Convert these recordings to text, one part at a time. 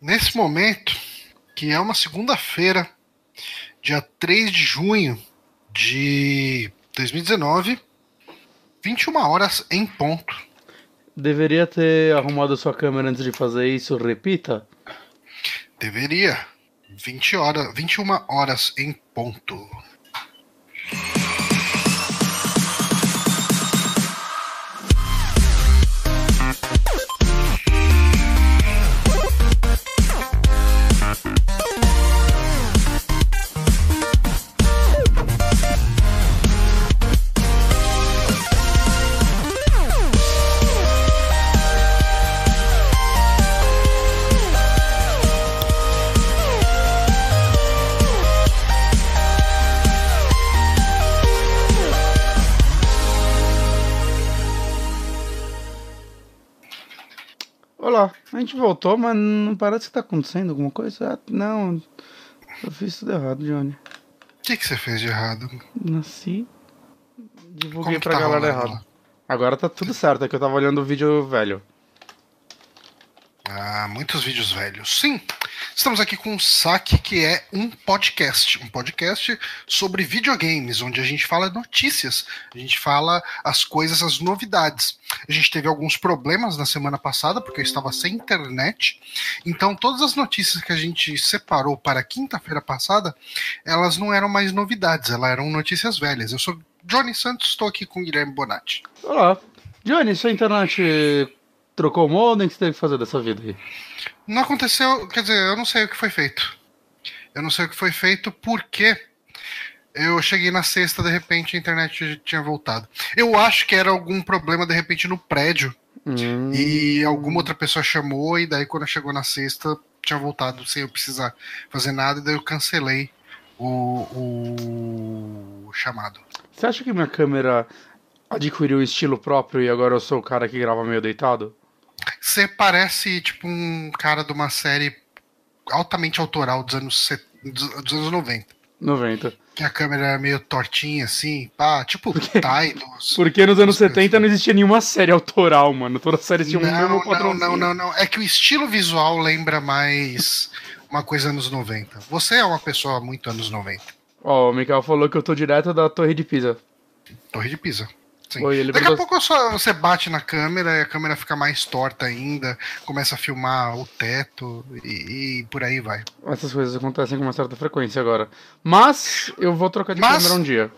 Nesse momento, que é uma segunda-feira, dia 3 de junho de 2019, 21 horas em ponto. Deveria ter arrumado sua câmera antes de fazer isso, repita. Deveria. 20 horas, 21 horas em ponto. Gente voltou, mas não parece que tá acontecendo alguma coisa. Ah, não, eu fiz tudo errado, Johnny. O que, que você fez de errado? Nasci, divulguei pra tá galera errado. Agora tá tudo certo, é que eu tava olhando o vídeo velho. Ah, muitos vídeos velhos. Sim, estamos aqui com o Saque, que é um podcast. Um podcast sobre videogames, onde a gente fala notícias, a gente fala as coisas, as novidades. A gente teve alguns problemas na semana passada, porque eu estava sem internet. Então, todas as notícias que a gente separou para quinta-feira passada, elas não eram mais novidades, elas eram notícias velhas. Eu sou Johnny Santos, estou aqui com Guilherme Bonatti. Olá, Johnny, sua internet trocou o modem, o que você teve que fazer dessa vida aí? Não aconteceu, quer dizer, eu não sei o que foi feito. Eu não sei o que foi feito porque eu cheguei na sexta, de repente a internet tinha voltado. Eu acho que era algum problema, de repente, no prédio. Hum, E alguma outra pessoa chamou, e daí quando chegou na sexta, tinha voltado sem eu precisar fazer nada, e daí eu cancelei o, o chamado. Você acha que minha câmera adquiriu estilo próprio e agora eu sou o cara que grava meio deitado? Você parece tipo um cara de uma série altamente autoral dos anos, set- dos anos 90. 90. Que a câmera era meio tortinha, assim, pá, tipo Tidals. Porque nos anos 70 não existia nenhuma série autoral, mano. Toda série tinha um Não, mesmo não, padrãozinho. não, não, não. É que o estilo visual lembra mais uma coisa anos 90. Você é uma pessoa muito anos 90. Ó, o Mikael falou que eu tô direto da Torre de Pisa. Torre de Pisa. Oi, Daqui a pouco só você bate na câmera e a câmera fica mais torta ainda, começa a filmar o teto e, e por aí vai. Essas coisas acontecem com uma certa frequência agora. Mas eu vou trocar de Mas- câmera um dia.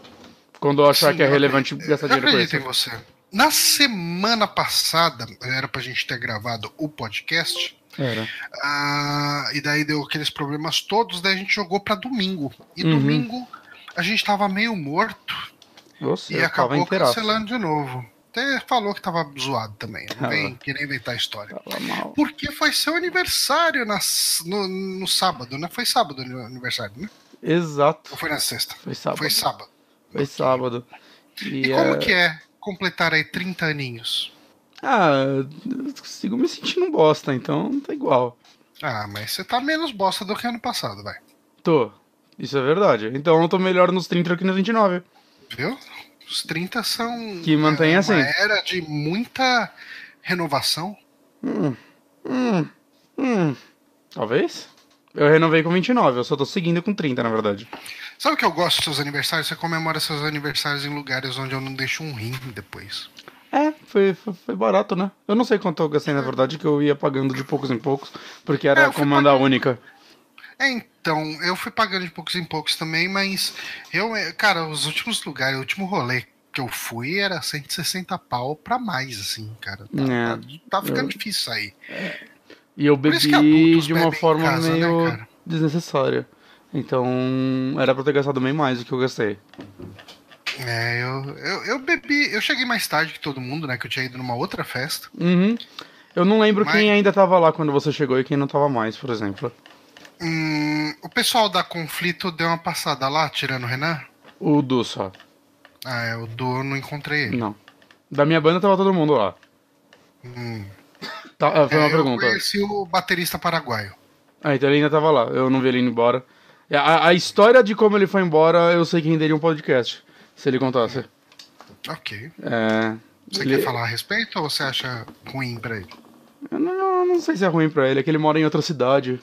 Quando eu achar Sim, que é eu relevante acredito- gastar eu dinheiro com acredito em isso. você. Na semana passada, era pra gente ter gravado o podcast, Era. ah, e daí deu aqueles problemas todos, daí a gente jogou pra domingo. E Uhum. domingo a gente tava meio morto E acabou cancelando de novo. Até falou que tava zoado também. Não vem querer inventar história. Porque foi seu aniversário no, no sábado, né? Foi sábado o aniversário, né? Exato. Ou foi na sexta? Foi sábado. Foi sábado. Foi sábado. E, E como é- que é completar aí 30 aninhos? Ah, eu sigo me sentindo um bosta, então tá igual. Ah, mas você tá menos bosta do que ano passado, vai. Tô. Isso é verdade. Então eu tô melhor nos 30 que nos 29. Viu? Os 30 são. Que mantém é, assim. Uma era de muita renovação. Hum. Hum. Hum. Talvez. Eu renovei com 29, eu só tô seguindo com 30, na verdade. Sabe o que eu gosto dos seus aniversários? Você comemora seus aniversários em lugares onde eu não deixo um rim depois. É, foi, foi, foi barato, né? Eu não sei quanto eu gastei, na verdade, que eu ia pagando de poucos em poucos, porque É, era fui comanda pagando- única. É, então, eu fui pagando de poucos em poucos também, mas eu, é, cara, os últimos lugares, o último rolê que eu fui era 160 pau pra mais, assim, cara. Tá, É, tá- tá ficando eu- difícil sair. E eu bebi de uma forma casa, né, meio cara? desnecessária. Então, era pra ter gastado bem mais do que eu gastei. É, eu, eu, eu bebi, eu cheguei mais tarde que todo mundo, né, que eu tinha ido numa outra festa. Uhum. Eu não lembro Mas- quem ainda tava lá quando você chegou e quem não tava mais, por exemplo. Hum, o pessoal da Conflito deu uma passada lá, tirando o Renan. O Du só. Ah, é, o Du eu não encontrei ele. Não. Da minha banda tava todo mundo lá. Hum. Tá, ah, foi uma É, pergunta. Eu conheci o baterista paraguaio. Ah, então ele ainda tava lá. Eu não vi ele indo embora. E A, a história de como ele foi embora, eu sei que renderia um podcast. Se ele contasse. Ok. É. Você ele- quer falar a respeito ou você acha ruim pra ele? Eu não, não sei se é ruim pra ele, é que ele mora em outra cidade.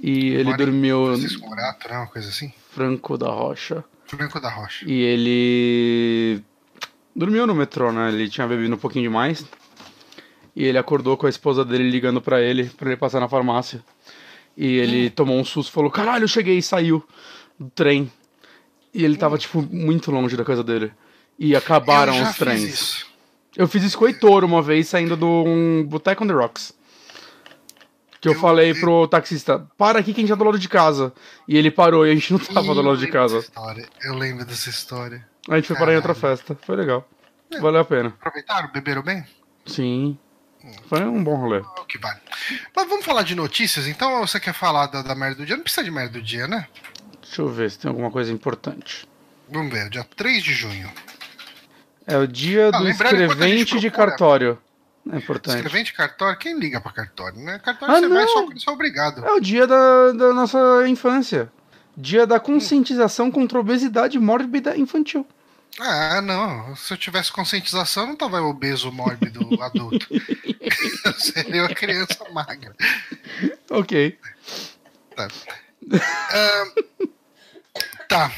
E ele dormiu Francisco Morato, né? Uma coisa assim. Franco da Rocha. Franco da Rocha. E ele dormiu no metrô, né? Ele tinha bebido um pouquinho demais. E ele acordou com a esposa dele ligando pra ele, pra ele passar na farmácia. E ele tomou um susto, falou: "Caralho, eu cheguei" e saiu do trem. E ele tava tipo muito longe da casa dele. E acabaram os trens. Fiz. Eu fiz isso com o Heitor uma vez saindo de um Boteco on the Rocks. Que eu, Eu- falei eu- pro taxista, para aqui que a gente tá do lado de casa. E ele parou e a gente não tava do lado de eu lembro casa. dessa história. Eu lembro dessa história. A gente foi parar em outra Caralho. festa. Foi legal. É. Valeu a pena. Aproveitaram? Beberam bem? Sim. Foi um bom rolê. É o que vale. Mas vamos falar de notícias, então? Ou você quer falar da, da merda do dia? Não precisa de merda do dia, né? Deixa eu ver se tem alguma coisa importante. Vamos ver, dia 3 de junho. É o dia Ah, do escrevente de cartório. É importante. Escrevente cartório, quem liga pra cartório, né? Cartório Ah, você vai não. só quando você é obrigado. É o dia da, da nossa infância. Dia da conscientização contra a obesidade mórbida infantil. Ah, não. Se eu tivesse conscientização, eu não tava obeso, mórbido, adulto. Eu seria uma criança magra. Ok. Tá.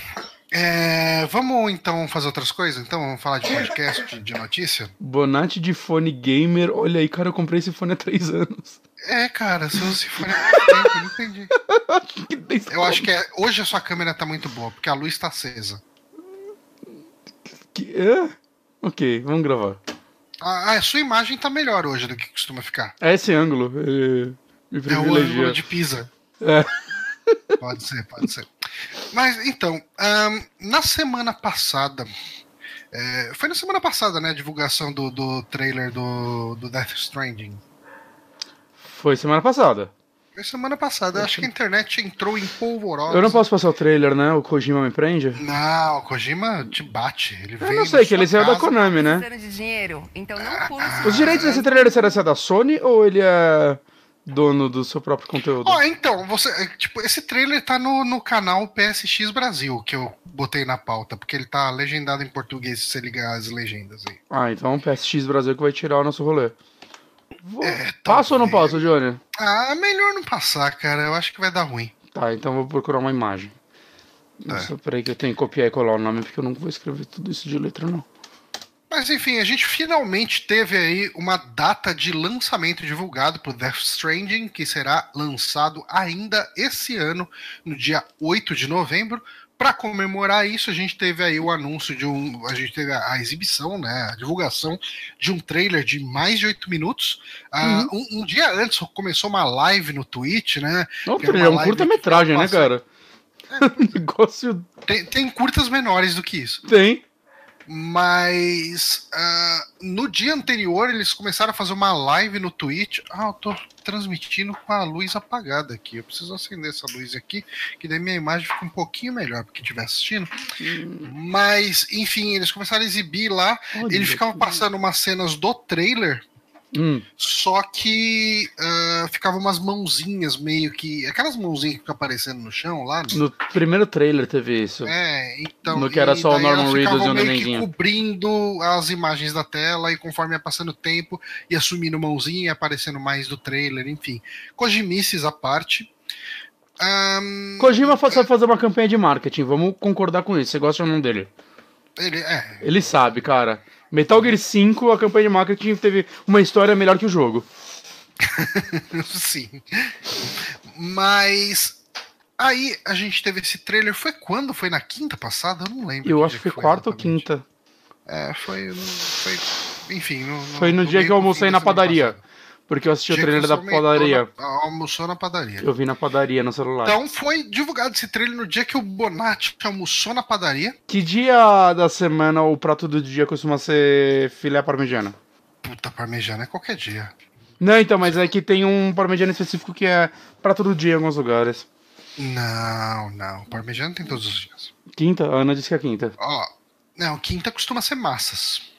É, vamos então fazer outras coisas? Então, vamos falar de podcast, de notícia? Bonatti de fone gamer. Olha aí, cara, eu comprei esse fone há três anos. É, cara, você for há muito tempo, eu não entendi. Eu acho que é, hoje a sua câmera tá muito boa, porque a luz tá acesa. que- é? Ok, vamos gravar. A, a sua imagem tá melhor hoje do que costuma ficar. É esse ângulo. é, É o ângulo de Pisa. É. Pode ser, pode ser. Mas então, ahn, na semana passada. é, foi na semana passada, né? A divulgação do, do trailer do, do Death Stranding. Foi semana passada. Foi semana passada. Acho que a internet entrou em polvorosa. Eu não posso passar o trailer, né? O Kojima me prende. Não, o Kojima te bate. Ele Eu não sei, que ele saiu da. Konami, né? De dinheiro, então não Ah. os Os direitos desse trailer será ser da Sony ou ele é dono do seu próprio conteúdo? Ó, então, você. é, Tipo, esse trailer tá no, no canal PSX Brasil, que eu botei na pauta, porque ele tá legendado em português, se você ligar as legendas aí. Ah, então PSX Brasil que vai tirar o nosso rolê. Vou- É, Passo ou não passo, Johnny? Ah, melhor não passar, cara. Eu acho que vai dar ruim. Tá, então vou procurar uma imagem. Tá. Nossa, peraí que eu tenho que copiar e colar o nome, porque eu não vou escrever tudo isso de letra, não. Mas enfim, a gente finalmente teve aí uma data de lançamento divulgado pro Death Stranding, que será lançado ainda esse ano, no dia 8 de novembro. Para comemorar isso, a gente teve aí o anúncio de um. A gente teve a, exibição, né? A divulgação de um trailer de mais de 8 minutos. Ah, um, um dia antes começou uma live no Twitch, né? Não, Que é uma é um curta-metragem, né, cara? O negócio Tem, tem curtas menores do que isso. tem. Mas ah, no dia anterior eles começaram a fazer uma live no Twitch. Ah, eu tô transmitindo com a luz apagada aqui. Eu preciso acender essa luz aqui, que daí minha imagem fica um pouquinho melhor para quem estiver assistindo. Mas, enfim, eles começaram a exibir lá. Olha Ele ficava passando umas cenas do trailer, Hum, só que ah, ficava umas mãozinhas meio que. Aquelas mãozinhas que ficam aparecendo no chão lá. no- no primeiro trailer teve isso. é, então. No que era e só o Norman Reedus e o nenenzinho. cobrindo as imagens da tela e conforme ia passando o tempo, ia sumindo mãozinha, ia aparecendo mais do trailer, enfim. Kojimices à parte. Ahn, Kojima sabe fazer uma campanha de marketing, vamos concordar com isso. Você gosta ou não dele? Ele, é, Ele sabe, cara. Metal Gear 5, a campanha de marketing teve uma história melhor que o jogo. sim. Mas. Aí a gente teve esse trailer. Foi quando? Foi na quinta passada? Eu não lembro. Eu acho dia que foi quarta ou quinta. É, foi. foi enfim. No, no- Foi no dia meio que eu almocei na padaria. passada. Porque eu assisti o trailer da padaria. na- almoçou na padaria. Eu vi na padaria no celular. Então foi divulgado esse trailer no dia que o Bonatti almoçou na padaria. Que dia da semana o prato do dia costuma ser filé parmegiana? Puta, parmejana é qualquer dia. Não, então, mas é que tem um parmegiana específico que é prato do dia em alguns lugares. Não, não. Parmejana tem todos os dias. Quinta? A Ana disse que é quinta. Ó, não, quinta costuma ser massas.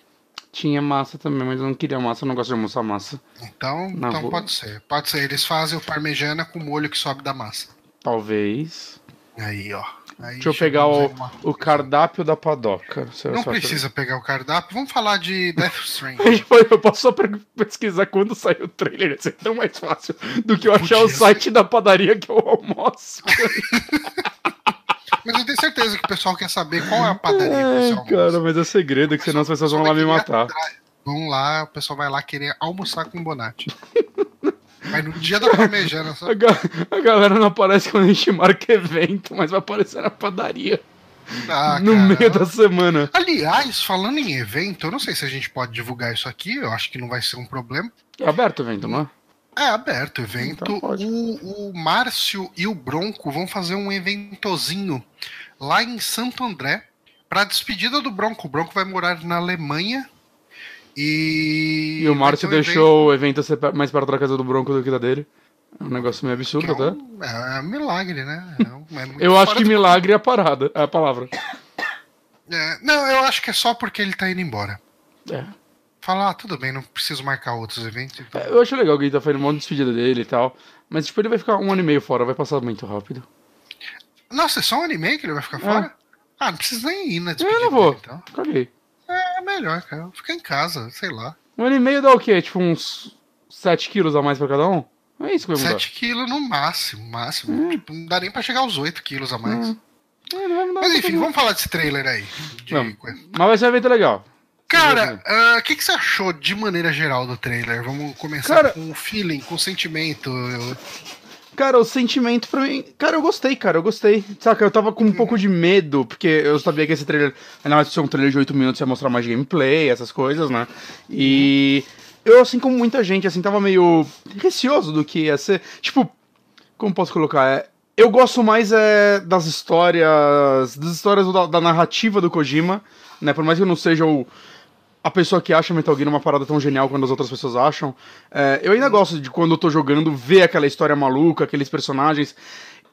Tinha massa também, mas eu não queria massa, eu não gosto de almoçar massa. Então, Na então rua. pode ser. Pode ser. Eles fazem o parmejana com molho que sobe da massa. Talvez. Aí, ó. Aí Deixa eu pegar o, o cardápio da padoca. Não precisa pegar o cardápio. Vamos falar de Death Stranding. Eu posso só pesquisar quando sai o trailer, ia ser tão mais fácil do que eu achar o Podia site da padaria que eu almoço. Mas eu tenho certeza que o pessoal quer saber qual é a padaria almoça. cara, mas é segredo, que senão as pessoas vão lá me matar. Vão lá, o pessoal vai lá querer almoçar com o Bonatti. Mas no dia da parmejana, só. A, ga- a galera não aparece quando a gente marca evento, mas vai aparecer na padaria Ah, no cara. meio da semana. Aliás, falando em evento, eu não sei se a gente pode divulgar isso aqui, eu acho que não vai ser um problema. É aberto o evento, não é? É aberto o evento. Então o, o Márcio e o Bronco vão fazer um eventozinho lá em Santo André para despedida do Bronco. O Bronco vai morar na Alemanha e. E o Márcio um deixou o evento ser per- mais perto da casa do Bronco do que da dele. É um negócio meio evento absurdo que é até. um, é um milagre, né? É um- é Eu acho que do- milagre é a parada, é a palavra. É, não, eu acho que é só porque ele tá indo embora. É. Fala, ah, tudo bem, não preciso marcar outros eventos. então. É, Eu acho legal que ele tá fazendo uma despedida dele e tal. Mas, tipo, ele vai ficar um ano e meio fora, vai passar muito rápido. Nossa, é só um anime que ele vai ficar fora? Ah, não precisa nem ir na despedida. É. Eu não vou. dele, então. Caguei. É melhor, cara. Ficar em casa, sei lá. Um ano e meio dá o quê? Tipo, uns 7 quilos a mais pra cada um? É isso que vai mudar. 7 quilos no máximo, máximo. Tipo, não dá nem pra chegar aos 8 quilos a mais. É, não mudar Mas enfim, vamos falar desse trailer aí. de coisa. Mas vai ser um evento legal. Cara, ah, o que, que você achou de maneira geral do trailer? Vamos começar Cara- com o feeling, com o sentimento. Eu- Cara, o sentimento pra mim. Cara, eu gostei, cara, eu gostei. Saca, eu tava com um pouco de medo, porque eu sabia que esse trailer. Ainda mais se é um trailer de 8 minutos, ia mostrar mais gameplay, essas coisas, né? E. Eu, assim como muita gente, assim, tava meio receoso do que ia ser. Tipo, como posso colocar? É, eu gosto mais é, das histórias. Das histórias da, da narrativa do Kojima, né? Por mais que eu não seja o a pessoa que acha Metal Gear uma parada tão genial quando as outras pessoas acham. É, eu ainda gosto de quando eu tô jogando ver aquela história maluca, aqueles personagens.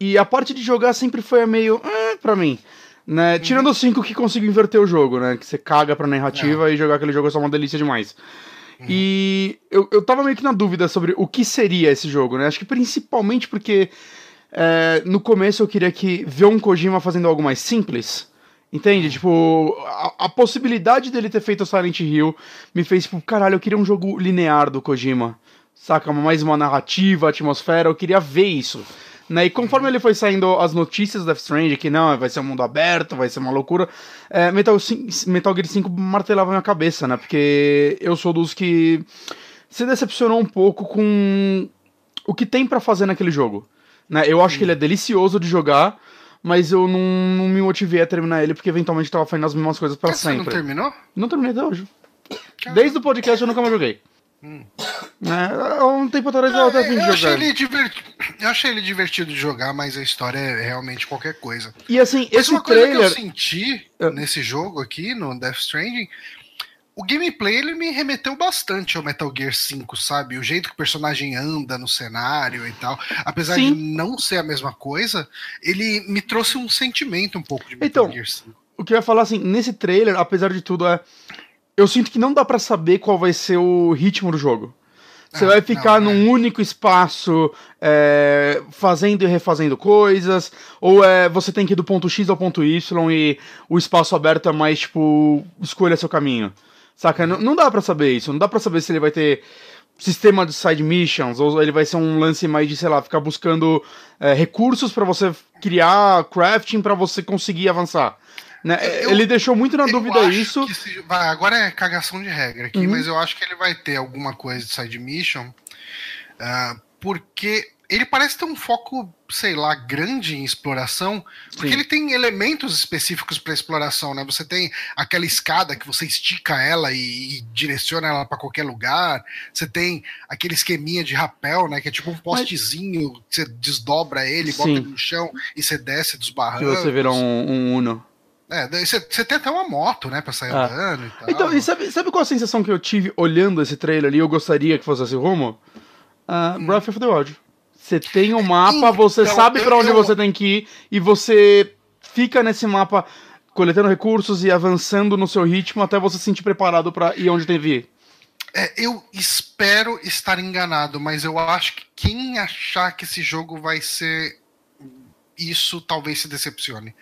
E a parte de jogar sempre foi meio. Eh, pra mim. Né? Tirando os cinco que consigo inverter o jogo, né? Que você caga pra narrativa e jogar aquele jogo é só uma delícia demais. E eu, eu tava meio que na dúvida sobre o que seria esse jogo, né? Acho que principalmente porque é, no começo eu queria que ver um Kojima fazendo algo mais simples. Entende? Tipo, a, a possibilidade dele ter feito o Silent Hill me fez, tipo, caralho, eu queria um jogo linear do Kojima. Saca? Mais uma narrativa, atmosfera, eu queria ver isso. Né? E conforme ele foi saindo as notícias Death Stranding, que não, vai ser um mundo aberto, vai ser uma loucura, é, Metal, Metal Gear 5 martelava minha cabeça, né? Porque eu sou dos que se decepcionou um pouco com o que tem pra fazer naquele jogo. Né? Eu acho que ele é delicioso de jogar, mas eu não, não me motivei a terminar ele porque eventualmente tava fazendo as mesmas coisas pra Você não sempre. terminou? Não terminei até hoje. Desde o podcast eu nunca mais joguei. É, há um tempo atrás eu até eu, de achei jogar. ele diverti- eu achei ele divertido de jogar, mas a história é realmente qualquer coisa. E assim, Mas esse uma coisa que eu trailer. senti Ah. nesse jogo aqui, no Death Stranding, o gameplay ele me remeteu bastante ao Metal Gear 5, sabe? O jeito que o personagem anda no cenário e tal. Apesar Sim. de não ser a mesma coisa, ele me trouxe um sentimento um pouco de Metal Então, Gear 5. O que eu ia falar assim, nesse trailer, apesar de tudo, é. Eu sinto que não dá pra saber qual vai ser o ritmo do jogo. Você Ah, vai ficar não, num é. único espaço é, fazendo e refazendo coisas, ou é, você tem que ir do ponto X ao ponto Y e o espaço aberto é mais tipo, escolha seu caminho. Saca? Não, não dá pra saber isso, não dá pra saber se ele vai ter sistema de side missions, ou ele vai ser um lance mais de, sei lá, ficar buscando é, recursos pra você criar crafting pra você conseguir avançar. Né? Eu- ele deixou muito na dúvida isso. esse- vai, agora é cagação de regra aqui, Uhum. mas eu acho que ele vai ter alguma coisa de side mission, ah, porque ele parece ter um foco, sei lá, grande em exploração, porque Sim. ele tem elementos específicos para exploração, né? Você tem aquela escada que você estica ela e, e direciona ela para qualquer lugar. Você tem aquele esqueminha de rapel, né? Que é tipo um postezinho, que você desdobra ele, bota Sim. ele no chão e você desce dos barrancos. você vira um, um Uno. É, você, você tem até uma moto, né, pra sair Ah. andando e tal. Então, e sabe, sabe qual a sensação que eu tive olhando esse trailer ali? Eu gostaria que fosse esse rumo? Uh, Breath of the Wild. Você tem um mapa, Então, você sabe pra onde eu- você tem que ir e você fica nesse mapa coletando recursos e avançando no seu ritmo até você se sentir preparado pra ir onde tem que ir. É, eu espero estar enganado, mas eu acho que quem achar que esse jogo vai ser isso talvez se decepcione.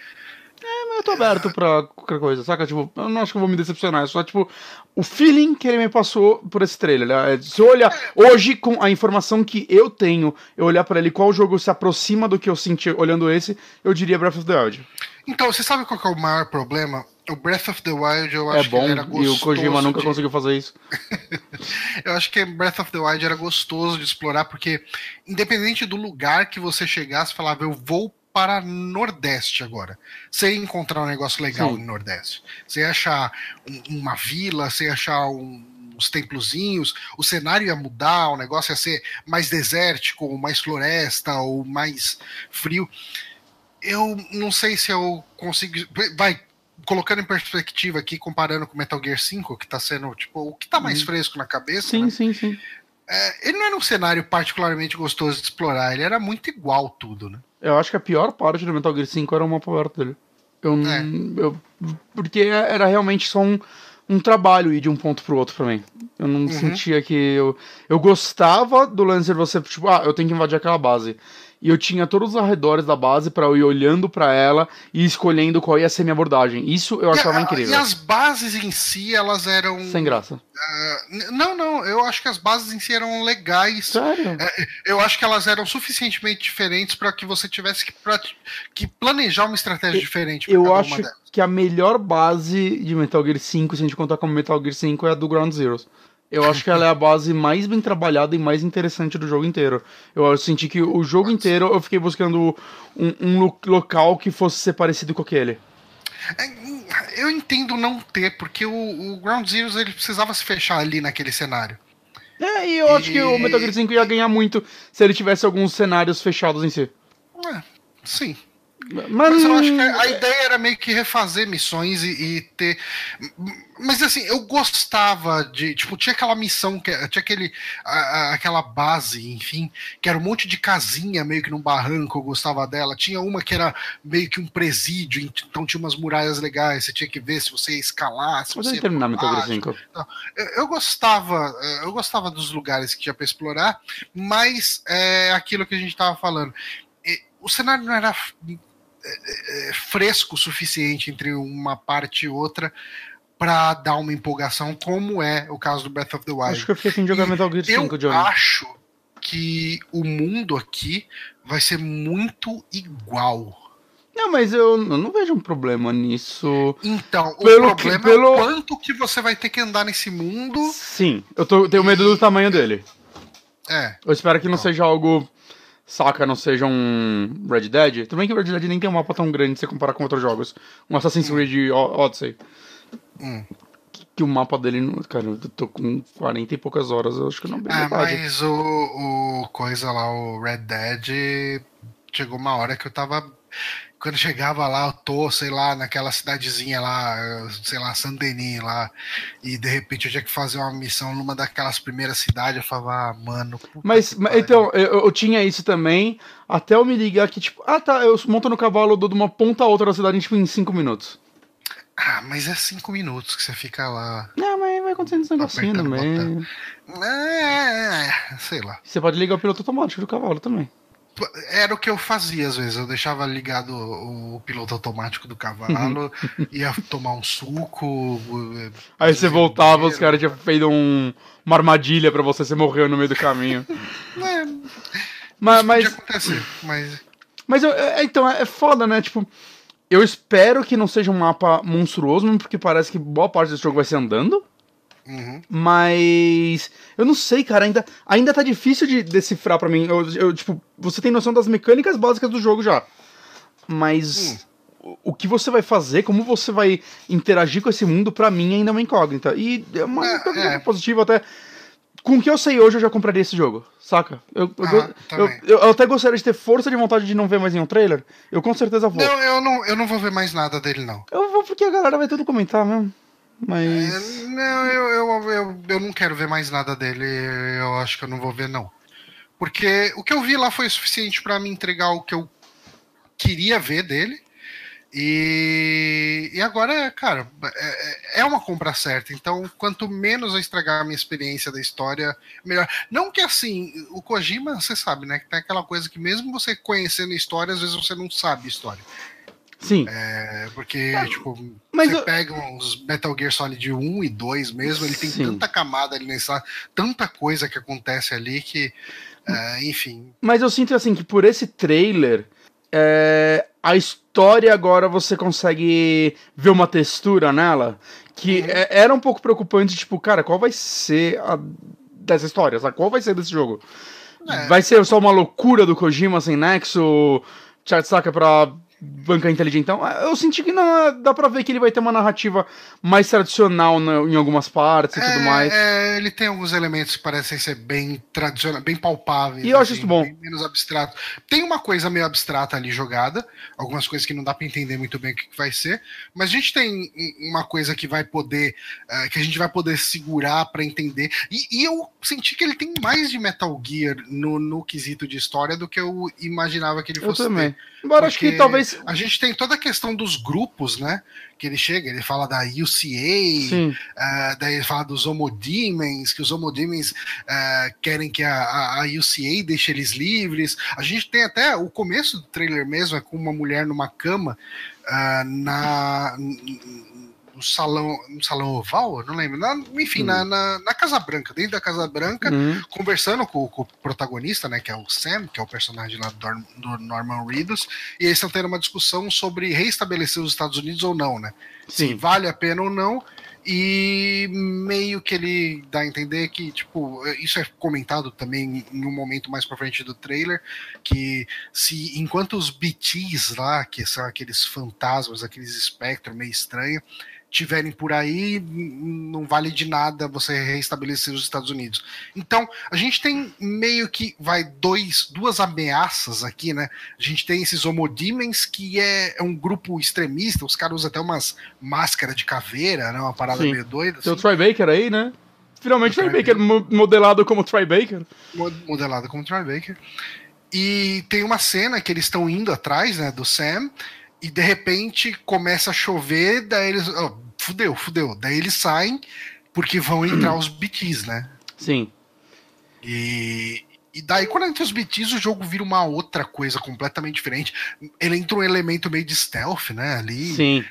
Eu tô aberto pra qualquer coisa, saca? Tipo, eu não acho que eu vou me decepcionar. É só, tipo, o feeling que ele me passou por esse trailer. Né? Se eu olhar hoje, com a informação que eu tenho, eu olhar pra ele qual jogo se aproxima do que eu senti olhando esse, eu diria Breath of the Wild. Então, você sabe qual que é o maior problema? O Breath of the Wild, eu É acho bom que era gostoso. e o Kojima nunca de... conseguiu fazer isso. Eu acho que Breath of the Wild era gostoso de explorar, porque independente do lugar que você chegasse, falava, eu vou para Nordeste agora. Você encontrar um negócio legal Sim. no Nordeste. Você achar um- uma vila, você achar um- uns templozinhos, o cenário ia mudar, o negócio ia ser mais desértico, ou mais floresta, ou mais frio. Eu não sei se eu consigo. Vai, colocando em perspectiva aqui, comparando com Metal Gear 5, que tá sendo, tipo, o que tá mais fresco na cabeça. Sim, né? sim, sim. É, ele não era um cenário particularmente gostoso de explorar, ele era muito igual tudo, né? Eu acho que a pior parte do Metal Gear 5 era o mapa aberto dele. Eu, não- É. eu, porque era realmente só um, um trabalho ir de um ponto pro outro pra mim. Eu não Uhum. sentia que. Eu, eu gostava do lance de você, tipo, ah, eu tenho que invadir aquela base. E eu tinha todos os arredores da base pra eu ir olhando pra ela e escolhendo qual ia ser minha abordagem. Isso eu achava e, incrível. e as bases em si, elas eram. Sem graça. n- não, não, eu acho que as bases em si eram legais. Sério? Eu acho que elas eram suficientemente diferentes para que você tivesse que, que planejar uma estratégia diferente. pra Eu acho que a melhor base de Metal Gear 5, se a gente contar como Metal Gear 5, é a do Ground Zeroes. Eu acho que ela é a base mais bem trabalhada e mais interessante do jogo inteiro. Eu senti que o jogo inteiro eu fiquei buscando um, um lo- local que fosse ser parecido com aquele. É, Eu entendo não ter, porque o, o Ground Zeroes ele precisava se fechar ali naquele cenário. É, e eu acho que o Metal Gear 5 ia ganhar muito se ele tivesse alguns cenários fechados em si. É, sim. Mas, Mas eu acho que a ideia era meio que refazer missões e, e ter. Mas assim, eu gostava de. Tipo, tinha aquela missão, que, tinha aquele, a- a- aquela base, enfim, que era um monte de casinha meio que num barranco, eu gostava dela. Tinha uma que era meio que um presídio, então tinha umas muralhas legais, você tinha que ver se você ia escalar, se você ia terminar baixo. 5. Eu, eu gostava, eu gostava dos lugares que tinha para explorar, mas é aquilo que a gente estava falando. O cenário não era eh, fresco o suficiente entre uma parte e outra para dar uma empolgação, como é o caso do Breath of the Wild. Acho que eu fiquei sem jogar Metal Gear 5, eu Johnny. acho que o mundo aqui vai ser muito igual. Não, mas eu, não vejo um problema nisso. Então, Pelo o que- problema pelo- é o quanto que você vai ter que andar nesse mundo. Sim, eu tô- tenho medo do tamanho dele. É, Eu espero que não Então. seja algo. Saca, não seja um Red Dead. Também que o Red Dead nem tem um mapa tão grande se você comparar com outros jogos. Um Assassin's Creed Odyssey. Hum. Que o mapa dele. Cara, eu tô com 40 e poucas horas, eu acho que não é Ah, mas o, o coisa lá, o Red Dead, chegou uma hora que eu tava. Quando chegava lá, eu tô, sei lá, naquela cidadezinha lá, sei lá, Saint Denis lá, e de repente eu tinha que fazer uma missão numa daquelas primeiras cidades, eu falava, ah, mano. Mas, mas, então, eu, eu tinha isso também, até eu me ligar que, tipo, ah tá, eu monto no cavalo, eu dou de uma ponta a outra da cidade, tipo, em 5 minutos. Ah, mas é cinco minutos que você fica lá. Não, mas vai acontecendo esse negocinho Apertando o também. É, sei lá. Você pode ligar o piloto automático do cavalo também. Era o que eu fazia às vezes. Eu deixava ligado o, o piloto automático do cavalo, ia tomar um suco. eh, Aí você voltava, os caras tinham feito um- uma armadilha pra você, você morreu no meio do caminho. É, mas, mas, acontecer, mas mas eu- é, então, é é foda, né? Tipo, eu espero que não seja um mapa monstruoso, porque parece que boa parte desse jogo vai ser andando. Uhum. Mas eu não sei, cara, ainda, ainda tá difícil de decifrar pra mim. Eu, eu, tipo, você tem noção das mecânicas básicas do jogo já. Mas o, o que você vai fazer, como você vai interagir com esse mundo, pra mim ainda é uma incógnita. E é uma É, incógnita é. positiva até. Com o que eu sei hoje, eu já compraria esse jogo, saca? Eu, eu, Ah, eu, eu- eu até gostaria de ter força de vontade de não ver mais nenhum trailer. Eu com certeza vou. Não, eu não, eu não vou ver mais nada dele, não. Eu vou porque a galera vai tudo comentar mesmo. Mas. É, Não, eu, eu, eu, eu não quero ver mais nada dele. Eu acho que eu não vou ver, não. Porque o que eu vi lá foi suficiente pra me entregar o que eu queria ver dele. E, e agora, cara, é, é uma compra certa. Então, quanto menos eu estragar a minha experiência da história, melhor. Não que assim, o Kojima, você sabe, né? Que tem aquela coisa que mesmo você conhecendo a história, às vezes você não sabe a história. Sim. É, porque, tipo, mas você eu- pega uns Metal Gear Solid 1 e 2 mesmo, ele tem Sim. tanta camada ali nessa, tanta coisa que acontece ali que, é, enfim, Mas eu sinto assim que por esse trailer, é, a história agora você consegue ver uma textura nela que Uhum. é- era um pouco preocupante, tipo, cara, qual vai ser a dessa história? Sabe? Qual vai ser desse jogo? É. Vai ser só uma loucura do Kojima sem nexo, Chatsaka pra bancar inteligentão? Eu senti que não, dá pra ver que ele vai ter uma narrativa mais tradicional na- em algumas partes e tudo É, mais. é, ele tem alguns elementos que parecem ser bem tradicionais, bem palpáveis. assim, E eu acho isso bom. menos abstrato. Tem uma coisa meio abstrata ali jogada, algumas coisas que não dá pra entender muito bem o que, que vai ser, mas a gente tem um- uma coisa que vai poder, eh, que a gente vai poder segurar pra entender. E, e eu senti que ele tem mais de Metal Gear no, no quesito de história do que eu imaginava que ele Eu fosse ter. também. Embora acho que Porque talvez. A gente tem toda a questão dos grupos, né? Que ele chega, ele fala da UCA, Sim. ah, daí ele fala dos Homodemons, que os Homodemons ah, querem que a, a, UCA deixe eles livres. A gente tem até o começo do trailer mesmo, é com uma mulher numa cama ah, na, no salão, no salão oval, eu não lembro. Na- enfim, na, na, na Casa Branca, dentro da Casa Branca, Uhum. conversando com, com o protagonista, né, que é o Sam, que é o personagem lá do, do Norman Reedus, e eles estão tendo uma discussão sobre reestabelecer os Estados Unidos ou não, né? Se Sim. vale a pena ou não. E meio que ele dá a entender que, tipo, isso é comentado também em um momento mais pra frente do trailer, que se enquanto os BTs lá, que são aqueles fantasmas, aqueles espectros meio estranhos, tiverem por aí, não vale de nada você reestabelecer os Estados Unidos. Então, a gente tem meio que vai dois, duas ameaças aqui, né? A gente tem esses Homodemons, que é, é um grupo extremista, os caras usam até umas máscaras de caveira, né? Uma parada Sim. meio doida. Tem o assim, Troy Baker aí, né? Finalmente o Troy Baker mo- modelado como Troy Baker. mo- modelada como Troy Baker. E tem uma cena que eles estão indo atrás, né, do Sam, e de repente começa a chover, daí eles. ó, fudeu, fudeu. Daí eles saem, porque vão entrar os BTs, né? Sim. E, e daí, quando entra os BTs, o jogo vira uma outra coisa completamente diferente. Ele entra um elemento meio de stealth, né? Ali. Sim.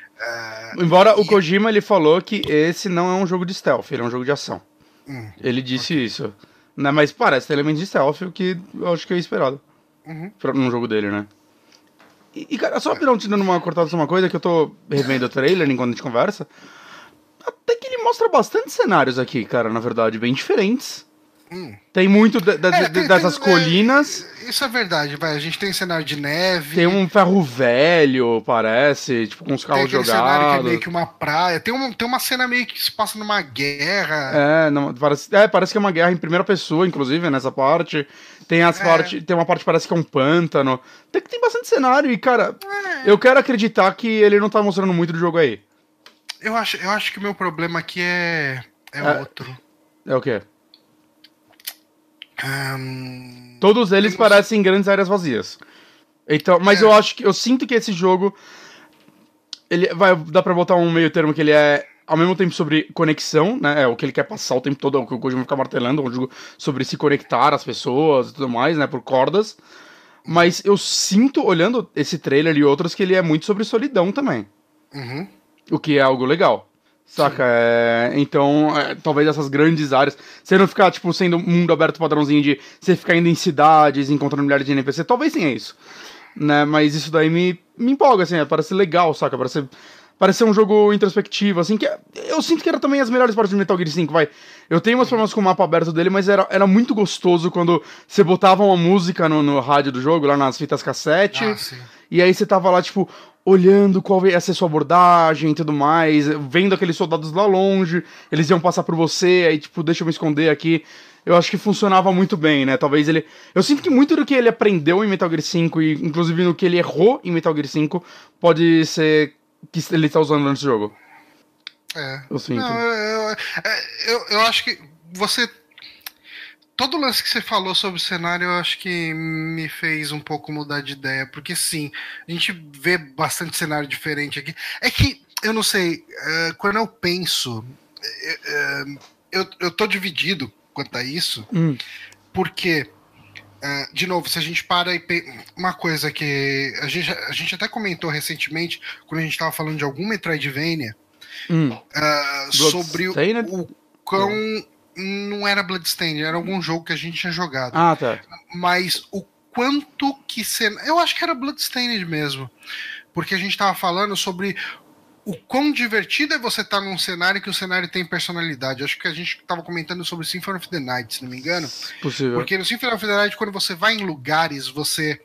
Embora o e- Kojima ele falou que esse não é um jogo de stealth, ele é um jogo de ação. Hum, Ele disse isso. Né, mas parece ter elementos de stealth, o que eu acho que é esperado. Uhum. Pra, num jogo dele, né? E, cara, só pra te dando uma cortada uma coisa que eu tô revendo o trailer enquanto a gente conversa. Até que ele mostra bastante cenários aqui, cara, na verdade, bem diferentes. Hum. Tem muito de- de- É, tem- dessas tem- é, colinas. Isso é verdade, vai. A gente tem cenário de neve. Tem um ferro velho, parece, tipo, com os tem carros aquele cenário que é jogados. meio que uma praia. Tem, um, tem uma cena meio que se passa numa guerra. É, não, parece, é, parece que é uma guerra em primeira pessoa, inclusive, nessa parte. Tem as É. parte, tem uma parte que parece que é um pântano. Tem, tem bastante cenário e, cara, É. eu quero acreditar que ele não tá mostrando muito do jogo aí. Eu, acho, eu acho que o meu problema aqui é, é, É. outro. É o quê? Ahn, Todos eles parecem grandes áreas vazias. Então, mas É. eu acho que eu sinto que esse jogo ele vai dá pra botar um meio termo que ele é ao mesmo tempo sobre conexão, né? É o que ele quer passar o tempo todo, é o que o Kojima fica martelando, é um jogo sobre se conectar às pessoas e tudo mais, né, por cordas. Mas eu sinto olhando esse trailer e outros que ele é muito sobre solidão também, uhum. o que é algo legal. Saca? É, então, é, talvez essas grandes áreas. Você não ficar, tipo, sendo um mundo aberto padrãozinho de você ficar indo em cidades, encontrando milhares de NPC. Talvez tenha isso. Né? Mas isso daí me, me empolga, assim. é, Parece legal, saca? Parece, parece ser um jogo introspectivo, assim. que é- Eu sinto que era também as melhores partes do Metal Gear 5, vai. Eu tenho umas problemas com o mapa aberto dele, mas era, era muito gostoso quando você botava uma música no, no rádio do jogo, lá nas fitas cassete. Ah, sim. E aí você tava lá, tipo, olhando qual ia ser sua abordagem e tudo mais, vendo aqueles soldados lá longe, eles iam passar por você, aí, tipo, deixa eu me esconder aqui. Eu acho que funcionava muito bem, né? Talvez ele. Eu sinto que muito do que ele aprendeu em Metal Gear 5, e inclusive no que ele errou em Metal Gear 5, pode ser que ele tá usando nesse jogo. É. Eu sinto. Não, eu, eu, é, eu, eu acho que você todo o lance que você falou sobre o cenário, eu acho que me fez um pouco mudar de ideia, porque sim, a gente vê bastante cenário diferente aqui. É que, eu não sei, uh, quando eu penso, uh, eu, eu tô dividido quanto a isso, Hum. porque, uh, de novo, se a gente para e. Pe... Uma coisa que a gente, a gente até comentou recentemente, quando a gente tava falando de algum Metroidvania, Hum. sobre o, Bloodstained? o quão. Não era Bloodstained, era algum jogo que a gente tinha jogado. Ah, tá. Mas o quanto que. Cen... Eu acho que era Bloodstained mesmo. Porque a gente tava falando sobre o quão divertido é você estar num cenário que o cenário tem personalidade. Acho que a gente tava comentando sobre Symphony of the Night, se não me engano. Possível. Porque no Symphony of the Night, quando você vai em lugares, você.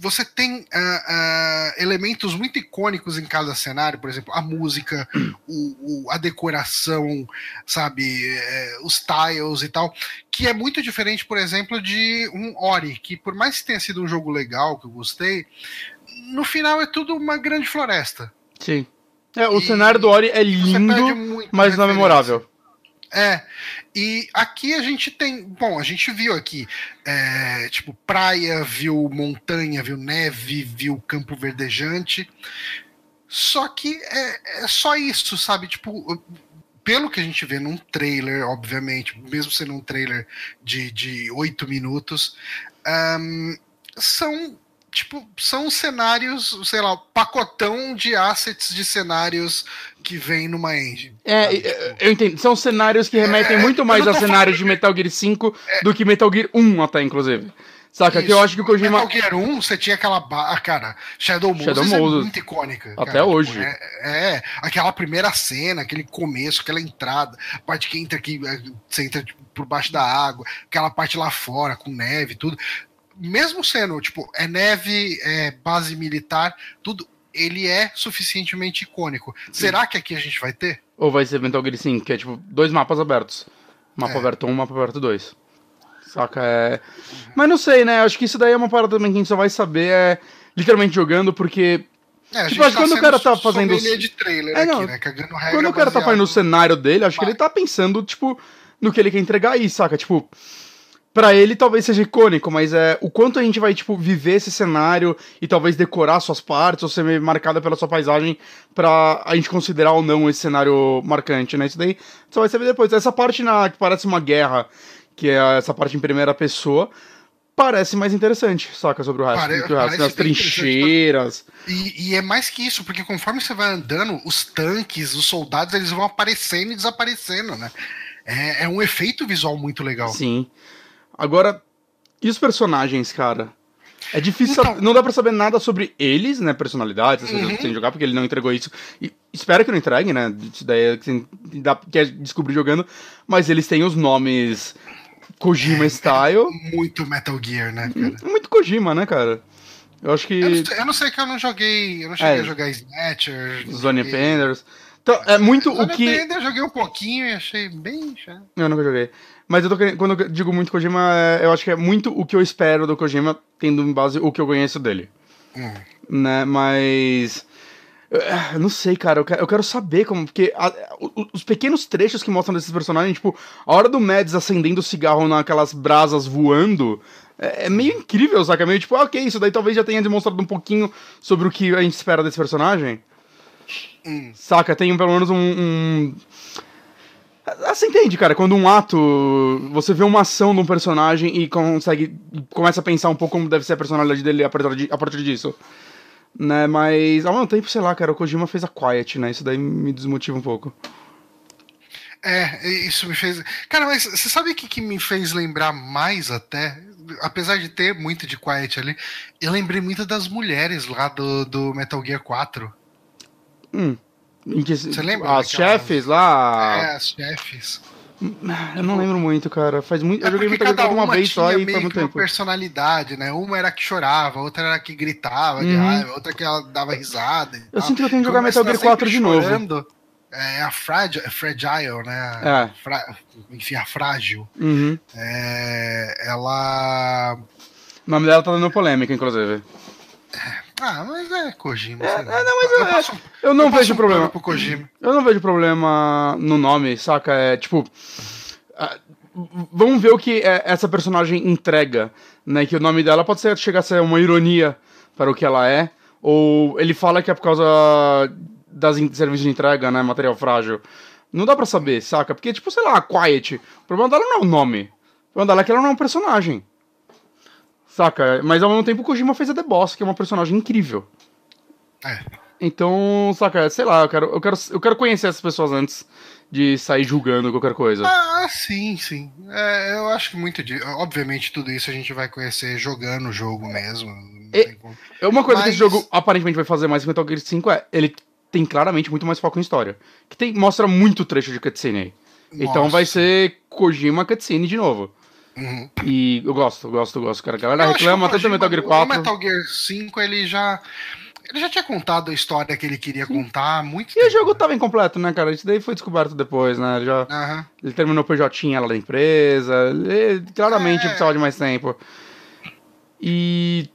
Você tem ah, ah, elementos muito icônicos em cada cenário, por exemplo, a música, o, o- a decoração, sabe, eh, os tiles e tal, que é muito diferente, por exemplo, de um Ori, que por mais que tenha sido um jogo legal, que eu gostei, no final é tudo uma grande floresta. Sim. É, o E cenário do Ori é lindo, mas não é referência. memorável. É, e aqui a gente tem. Bom, a gente viu aqui, é, tipo, praia, viu montanha, viu neve, viu campo verdejante. Só que é, é só isso, sabe? Tipo, pelo que a gente vê num trailer, obviamente, mesmo sendo um trailer de, 8 minutos, ahn, são. Tipo, são cenários, sei lá, pacotão de assets de cenários que vem numa engine. É, é, eu entendo. São cenários que remetem É, muito mais não a tô cenários falando de Metal Gear 5 do que Metal Gear 1 até, inclusive. Saca? Que eu Isso. acho que o Kojima... Metal Gear 1, você tinha aquela. Ba... ah, Cara, Shadow Moses Shadow é Moses. muito icônica. Até cara. hoje. Tipo, é, é, aquela primeira cena, aquele começo, aquela entrada, a parte que entra aqui, é, você entra tipo, por baixo da água, aquela parte lá fora, com neve tudo. Mesmo sendo, tipo, é neve, é base militar, tudo, ele é suficientemente icônico. Será que aqui a gente vai ter? Ou vai ser Metal Gear 5, que é tipo dois mapas abertos. Mapa É. aberto 1, mapa aberto 2. Saca? É... Mas não sei, né? Acho que isso daí é uma parada também que a gente só vai saber é, literalmente jogando, porque É, Tipo, acho que quando o cara tá fazendo de trailer É, aqui, não. né? Cagando regra quando o cara tá fazendo o cenário dele, acho que ele tá pensando, tipo, no que ele quer entregar aí, saca? Tipo, pra ele talvez seja icônico, mas é o quanto a gente vai, tipo, viver esse cenário e talvez decorar suas partes ou ser marcada pela sua paisagem pra a gente considerar ou não esse cenário marcante, né? Isso daí só vai saber depois. Essa parte na, que parece uma guerra, que é essa parte em primeira pessoa, parece mais interessante, saca? Sobre o resto. Pare- o resto. parece As bem interessante, trincheiras. E, e é mais que isso, porque conforme você vai andando, os tanques, os soldados, eles vão aparecendo e desaparecendo, né? É, é um efeito visual muito legal. Sim. Agora, e os personagens, cara? É difícil, Então- não dá pra saber nada sobre eles, né, personalidades, essas Uhum. que sem jogar, porque ele não entregou isso. E espero que não entregue, né, isso daí é que você dá, quer descobrir jogando, mas eles têm os nomes Kojima Style, Muito Metal Gear, né, cara? muito Kojima, né, cara? Eu acho que Eu não, sei, eu não sei que eu não joguei. Eu não cheguei É. a jogar Snatcher. Zone joguei- Penders... Então, é muito Zone o que... Eu joguei um pouquinho e achei bem. Eu nunca joguei. Mas eu tô querendo, quando eu digo muito Kojima, é- eu acho que é muito o que eu espero do Kojima, tendo em base o que eu conheço dele. Hum. né? Mas. Eu eu não sei, cara. Eu quero, eu quero saber como. Porque a- os pequenos trechos que mostram desses personagens, tipo, a hora do Mads acendendo o cigarro naquelas brasas voando. É, é meio incrível, saca? É meio tipo, ah, ok, isso daí talvez já tenha demonstrado um pouquinho sobre o que a gente espera desse personagem. Hum. Saca? Tem pelo menos um. um... Ah, Você entende, cara? Quando um ato. Você vê uma ação de um personagem e consegue. começa a pensar um pouco como deve ser a personalidade dele a partir, de- a partir disso. Né? Mas ao mesmo tempo, sei lá, cara, o Kojima fez a Quiet, né? Isso daí me desmotiva um pouco. É, isso me fez. Cara, mas você sabe o que, que me fez lembrar mais até? Apesar de ter muito de Quiet ali, eu lembrei muito das mulheres lá do, do Metal Gear 4. Hum. Que- Você lembra As daquela- chefes lá. É, as chefes. Eu não lembro muito, cara. Faz muito. Eu É joguei porque Metal Gear uma uma vez só e faz muito tempo. personalidade, né? Uma era que chorava, outra era que gritava de Uhum. raiva, outra que ela dava risada. Eu sinto que eu tenho que jogar Metal Gear sempre 4 de novo. É a fragile, fragile né? É. Fra- enfim, a frágil. Uhum. É, ela. O nome dela tá dando polêmica, inclusive. Ah, mas é Kojima. É, é, não, mas eu- passo- Eu não eu vejo um problema. Pro Kojima. Eu não vejo problema no nome, saca? É tipo. ah, vamos ver o que é, essa personagem entrega, né? Que o nome dela pode ser, chegar a ser uma ironia para o que ela é, ou ele fala que é por causa das serviços de entrega, né? Material frágil. Não dá pra saber, saca? Porque, tipo, sei lá, a Quiet. O problema dela não é o nome. O problema dela é que ela não é um personagem. Saca? Mas ao mesmo tempo o Kojima fez a The Boss, que é uma personagem incrível. É. Então, saca, sei lá, eu quero, eu quero, eu quero conhecer essas pessoas antes de sair julgando qualquer coisa. Ah, sim, sim. É, eu acho que muito de. Obviamente, tudo isso a gente vai conhecer jogando o jogo mesmo. É, uma coisa Mas... que esse jogo aparentemente vai fazer mais que Metal Gear 5 é ele tem claramente muito mais foco em história. Que tem, mostra muito trecho de cutscene aí. Nossa. Então vai ser Kojima cutscene de novo. Uhum. E eu gosto, eu gosto, eu gosto, cara. A galera eu reclama tanto do Metal Gear 4. O Metal Gear 5 ele já. Ele já tinha contado a história que ele queria Sim. contar muito e tempo. O jogo né? tava incompleto, né, cara? Isso daí foi descoberto depois, né? Ele, já, uhum. ele terminou o PJ lá da empresa. Ele claramente é... precisava de mais tempo. E.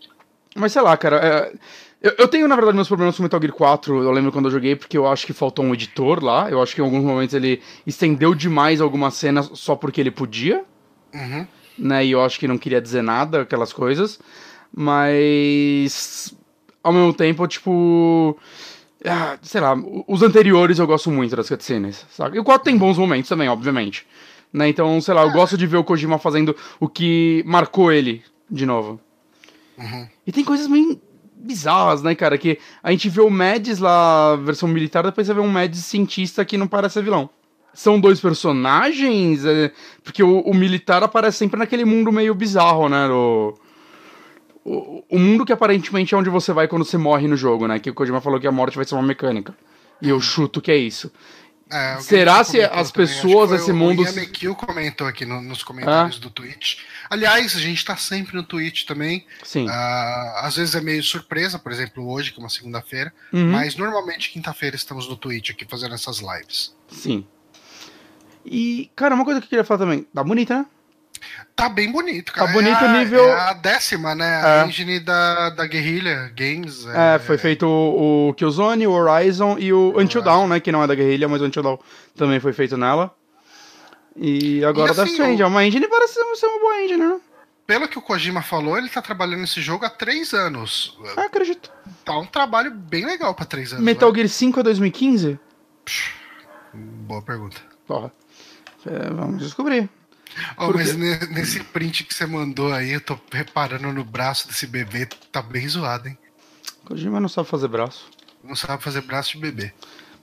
Mas sei lá, cara. É... Eu, eu, tenho, na verdade, meus problemas com Metal Gear 4. Eu lembro quando eu joguei, porque eu acho que faltou um editor lá. Eu acho que em alguns momentos ele estendeu demais algumas cenas só porque ele podia. Uhum. Né? E eu acho que não queria dizer nada, aquelas coisas. Mas. Ao mesmo tempo, tipo. Ah, sei lá, os anteriores eu gosto muito das cutscenes, sabe? E o 4 tem bons momentos também, obviamente. Né? Então, sei lá, eu gosto de ver o Kojima fazendo o que marcou ele de novo. Uhum. E tem coisas meio bizarras, né, cara? Que a gente vê o Mads lá, versão militar, depois você vê um Mads cientista que não parece ser vilão. São dois personagens, é, porque o, o, militar aparece sempre naquele mundo meio bizarro, né? O, o, o, mundo que aparentemente é onde você vai quando você morre no jogo, né? Que o Kojima falou que a morte vai ser uma mecânica. E eu chuto que é isso. É, Será se as pessoas desse o, mundo. O Yamekil comentou aqui no, nos comentários ah. do Twitch. Aliás, a gente tá sempre no Twitch também. Sim. Uh, às vezes é meio surpresa, por exemplo, hoje, que é uma segunda-feira. Uhum. Mas normalmente quinta-feira estamos no Twitch aqui fazendo essas lives. Sim. E, cara, uma coisa que eu queria falar também. Tá bonita, né? Tá bem bonito, cara. Tá bonito é nível. É a décima, né? A é. engine da, da Guerrilla Games. É, é foi feito o, o Killzone, o Horizon e o, Until Dawn, né? Que não é da Guerrilla, mas o Until Dawn também foi feito nela. E agora e assim, Death Stranding. É uma engine parece ser uma boa engine, né? Pelo que o Kojima falou, ele tá trabalhando nesse jogo há três anos. Ah, acredito. Tá um trabalho bem legal pra três anos. Metal né? Gear 5 é 2015? Boa pergunta. Porra. É, vamos descobrir. Oh, Porque... Mas nesse print que você mandou aí, eu tô reparando no braço desse bebê, tá bem zoado, hein? Kojima não sabe fazer braço. Não sabe fazer braço de bebê.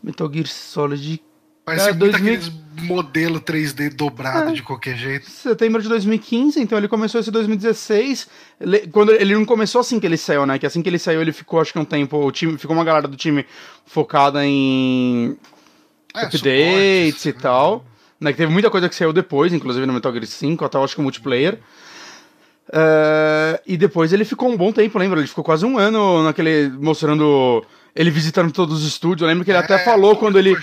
Metal Gear Solid. Parece é, muito 2000... aqueles modelo 3D dobrado é, de qualquer jeito. Setembro de 2015, então ele começou esse 2016. Ele, quando ele não começou assim que ele saiu, né? Que assim que ele saiu, ele ficou, acho que um tempo. O time, ficou uma galera do time focada em é, updates e tal. Né, que teve muita coisa que saiu depois, inclusive no Metal Gear 5, até acho que o multiplayer. Uh, e depois ele ficou um bom tempo, lembra? Ele ficou quase um ano naquele. mostrando. Ele visitando todos os estúdios. Eu lembro que ele é, até falou quando ele,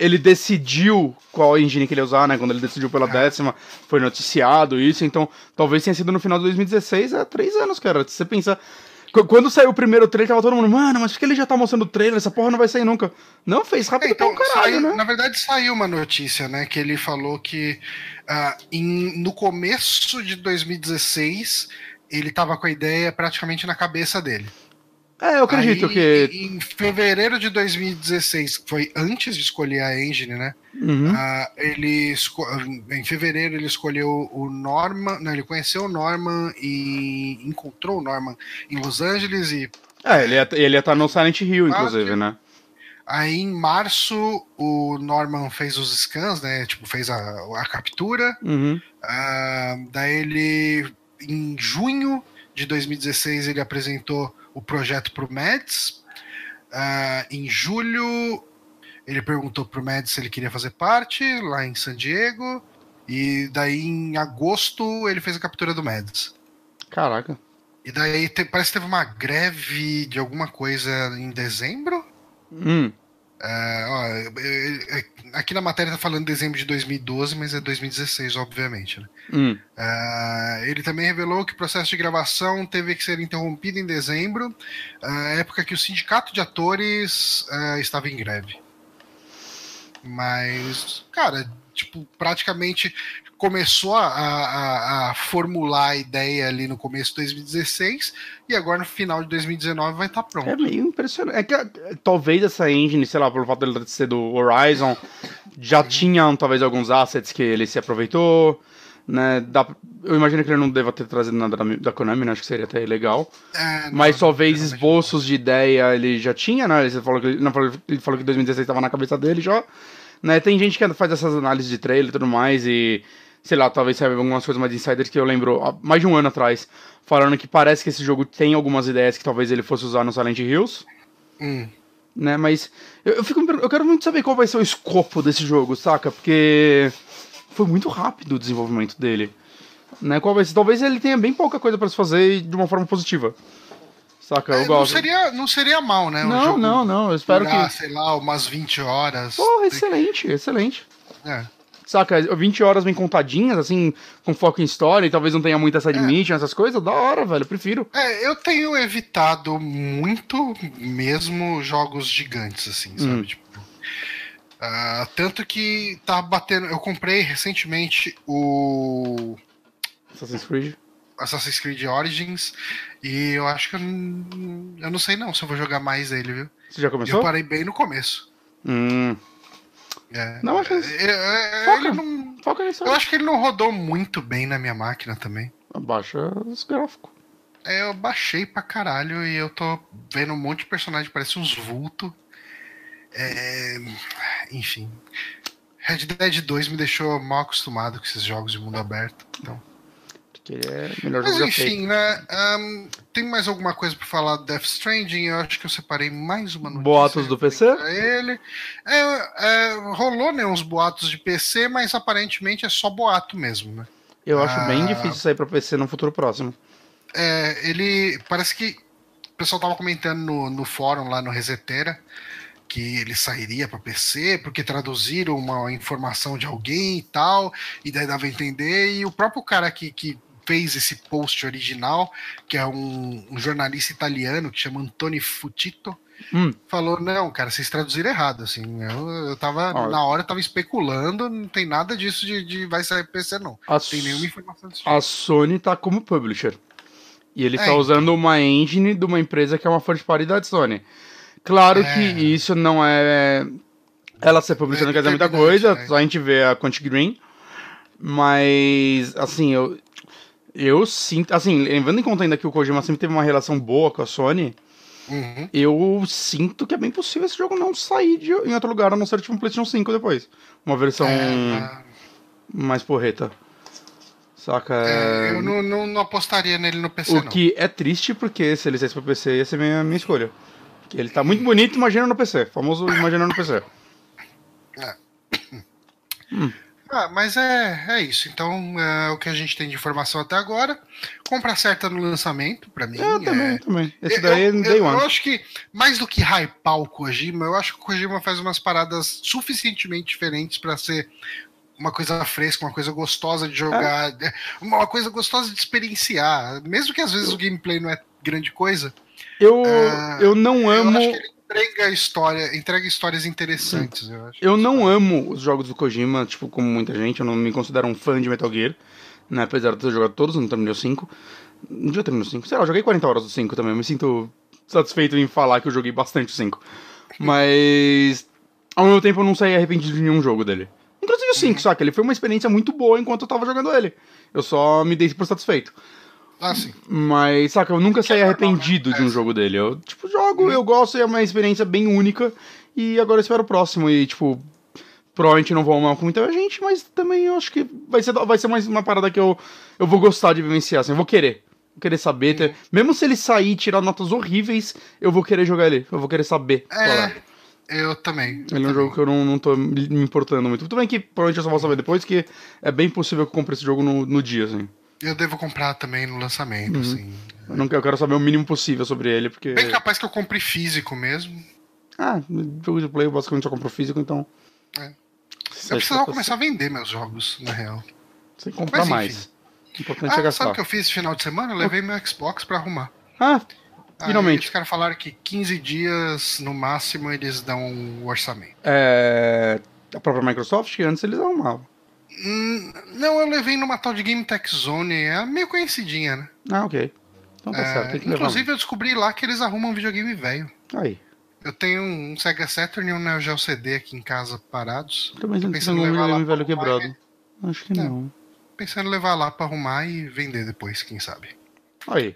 ele decidiu qual engine que ele ia usar, né? Quando ele decidiu pela é. décima, foi noticiado isso. Então, talvez tenha sido no final de 2016, é três anos, cara. Se você pensar. Quando saiu o primeiro trailer, tava todo mundo, mano, mas por que ele já tá mostrando o trailer? Essa porra não vai sair nunca. Não, fez rápido é, então, caralho, saiu, né? Na verdade, saiu uma notícia, né? Que ele falou que uh, em, no começo de 2016 ele tava com a ideia praticamente na cabeça dele. É, eu acredito Aí, que. Em fevereiro de 2016, que foi antes de escolher a engine, né? Uhum. Uh, ele em fevereiro ele escolheu o Norman, não, ele conheceu o Norman e encontrou o Norman em Los Angeles e. É, ele ia, ele ia estar no Silent Hill, inclusive, né? Aí em março o Norman fez os scans, né? Tipo, fez a, a captura. Uhum. Uh, daí ele. Em junho de 2016 ele apresentou o projeto para o Mads. Uh, em julho, ele perguntou para o Mads se ele queria fazer parte, lá em San Diego. E daí, em agosto, ele fez a captura do Mads. Caraca. E daí, te, parece que teve uma greve de alguma coisa em dezembro. Hum. É, ó, aqui na matéria tá falando dezembro de 2012, mas é 2016, obviamente. Né? Hum. É, ele também revelou que o processo de gravação teve que ser interrompido em dezembro, é, época que o sindicato de atores é, estava em greve. Mas, cara, tipo, praticamente começou a, a, a, formular a ideia ali no começo de 2016 e agora no final de 2019 vai estar tá pronto. É meio impressionante. É que talvez essa engine, sei lá, pelo fato dele ser do Horizon, já uhum. tinha talvez alguns assets que ele se aproveitou. Né, dá, eu imagino que ele não deva ter trazido nada da, da Konami, né, acho que seria até legal. É, não, mas talvez esboços de ideia ele já tinha, né? Ele falou que, ele falou que 2016 estava na cabeça dele já. Né, tem gente que faz essas análises de trailer e tudo mais, e sei lá, talvez saiba algumas coisas mais insiders que eu lembro há mais de um ano atrás, falando que parece que esse jogo tem algumas ideias que talvez ele fosse usar no Silent Hills. Hum. Né, mas eu, eu, fico, eu quero muito saber qual vai ser o escopo desse jogo, saca? Porque foi muito rápido o desenvolvimento dele. Né, qual vai ser? Talvez ele tenha bem pouca coisa para se fazer de uma forma positiva. Saca? Eu é, gosto. Não seria, não seria mal, né? Não, não, não. Eu espero durar, que. sei lá, umas 20 horas. Porra, excelente, excelente. É. Saca, 20 horas bem contadinhas, assim, com foco em história, e talvez não tenha muita side é. mission, essas coisas, da hora, velho, prefiro. É, eu tenho evitado muito mesmo jogos gigantes, assim, sabe? Hum. Tipo, uh, tanto que tá batendo. Eu comprei recentemente o. Assassin's Creed. Assassin's Creed Origins, e eu acho que eu, eu não sei não se eu vou jogar mais ele, viu? Você já começou? Eu parei bem no começo. Hum. É, não, acho que... É, é, foca, ele não, foca nisso. Eu acho que ele não rodou muito bem na minha máquina também. Baixa os gráficos. É, eu baixei pra caralho e eu tô vendo um monte de personagem, parece uns vultos. É... Enfim. Red Dead 2 me deixou mal acostumado com esses jogos de mundo aberto. Então que ele é melhor Mas enfim, né? Um, tem mais alguma coisa para falar do Death Stranding? Eu acho que eu separei mais uma notícia. Boatos do PC? Ele. É, é, rolou né, uns boatos de PC, mas aparentemente é só boato mesmo, né? Eu acho ah, bem difícil sair para PC no futuro próximo. É, ele. Parece que. O pessoal tava comentando no, no fórum lá no Resetera que ele sairia para PC, porque traduziram uma informação de alguém e tal, e daí dava a entender, e o próprio cara que, que fez esse post original, que é um, um jornalista italiano que chama Antoni Futito, hum. falou: não, cara, vocês traduziram errado. Assim, eu, eu tava, Olha. na hora, eu tava especulando, não tem nada disso de, de vai sair PC, não. A tem nenhuma informação disso. A Sony tá como publisher. E ele é, tá usando então. uma engine de uma empresa que é uma first party da Sony. Claro é. que isso não é. Ela ser publicando é, quer dizer muita coisa, só a gente vê a Quantic Green. Mas, assim, eu, eu sinto, assim, levando em conta ainda que o Kojima sempre teve uma relação boa com a Sony, uhum. eu sinto que é bem possível esse jogo não sair de, em outro lugar, a não ser tipo um PlayStation 5 depois. Uma versão é, mais porreta. Saca? É, eu não, não, não, apostaria nele no PC, O não. que é triste, porque se ele saísse pra PC ia ser minha, minha escolha. Ele tá muito bonito, imagina no PC. Famoso imagina no PC. É. Hum. Ah, mas é, é isso. Então, é o que a gente tem de informação até agora. Compra certa no lançamento, para mim. Eu também, é... também. Esse daí eu, é Day eu. Eu acho que, mais do que hypar o Kojima, eu acho que o Kojima faz umas paradas suficientemente diferentes para ser uma coisa fresca, uma coisa gostosa de jogar, é. uma coisa gostosa de experienciar. Mesmo que às vezes o gameplay não é grande coisa. Eu, uh, eu não amo. Eu entrega história, entrega histórias interessantes, eu acho. Eu não amo os jogos do Kojima, tipo, como muita gente, eu não me considero um fã de Metal Gear, né? Apesar de ter jogado todos, não terminei o 5. Um dia terminei o 5. Sei lá, eu joguei 40 horas do 5 também, eu me sinto satisfeito em falar que eu joguei bastante o 5. Mas ao mesmo tempo eu não saí arrependido de nenhum jogo dele. Inclusive o 5, uhum. saca? Ele foi uma experiência muito boa enquanto eu tava jogando ele. Eu só me dei por satisfeito. Ah, sim. Mas, saca, eu nunca saí arrependido né? de um jogo dele. Eu, tipo, jogo, eu gosto e é uma experiência bem única. E agora eu espero o próximo. E, tipo, provavelmente não vou amar com muita gente, mas também eu acho que vai ser, vai ser mais uma parada que eu, eu vou gostar de vivenciar, assim, eu vou querer. Vou querer saber. Ter, mesmo se ele sair e tirar notas horríveis, eu vou querer jogar ele. Eu vou querer saber. É, é. eu também. Ele é um jogo que eu não, não tô me importando muito. Tudo bem que provavelmente eu só vou saber depois, que é bem possível que eu compre esse jogo no, no dia, assim. Eu devo comprar também no lançamento, uhum. assim. Eu, não, eu quero saber o mínimo possível sobre ele, porque. Bem capaz que eu compre físico mesmo. Ah, jogo de play eu basicamente só compro físico, então. É. Eu precisava começar a vender meus jogos, na real. Sem comprar mais. Importante ah, é gastar. Sabe o que eu fiz esse final de semana? Eu levei meu Xbox pra arrumar. Ah, finalmente. Aí, os caras falaram que 15 dias no máximo eles dão o orçamento. É. A própria Microsoft, que antes eles arrumavam. Hum, não, eu levei numa tal de Game Tech Zone, é meio conhecidinha, né? Ah, ok. Então tá É, certo, tem que inclusive levar. eu descobri lá que eles arrumam videogame velho. Aí. Eu tenho um Sega Saturn e um Neo Geo CD aqui em casa parados. Também Tô tem pensando em levar lá videogame velho quebrado. Acho que É. não. Pensando em levar lá pra arrumar e vender depois, quem sabe. Aí.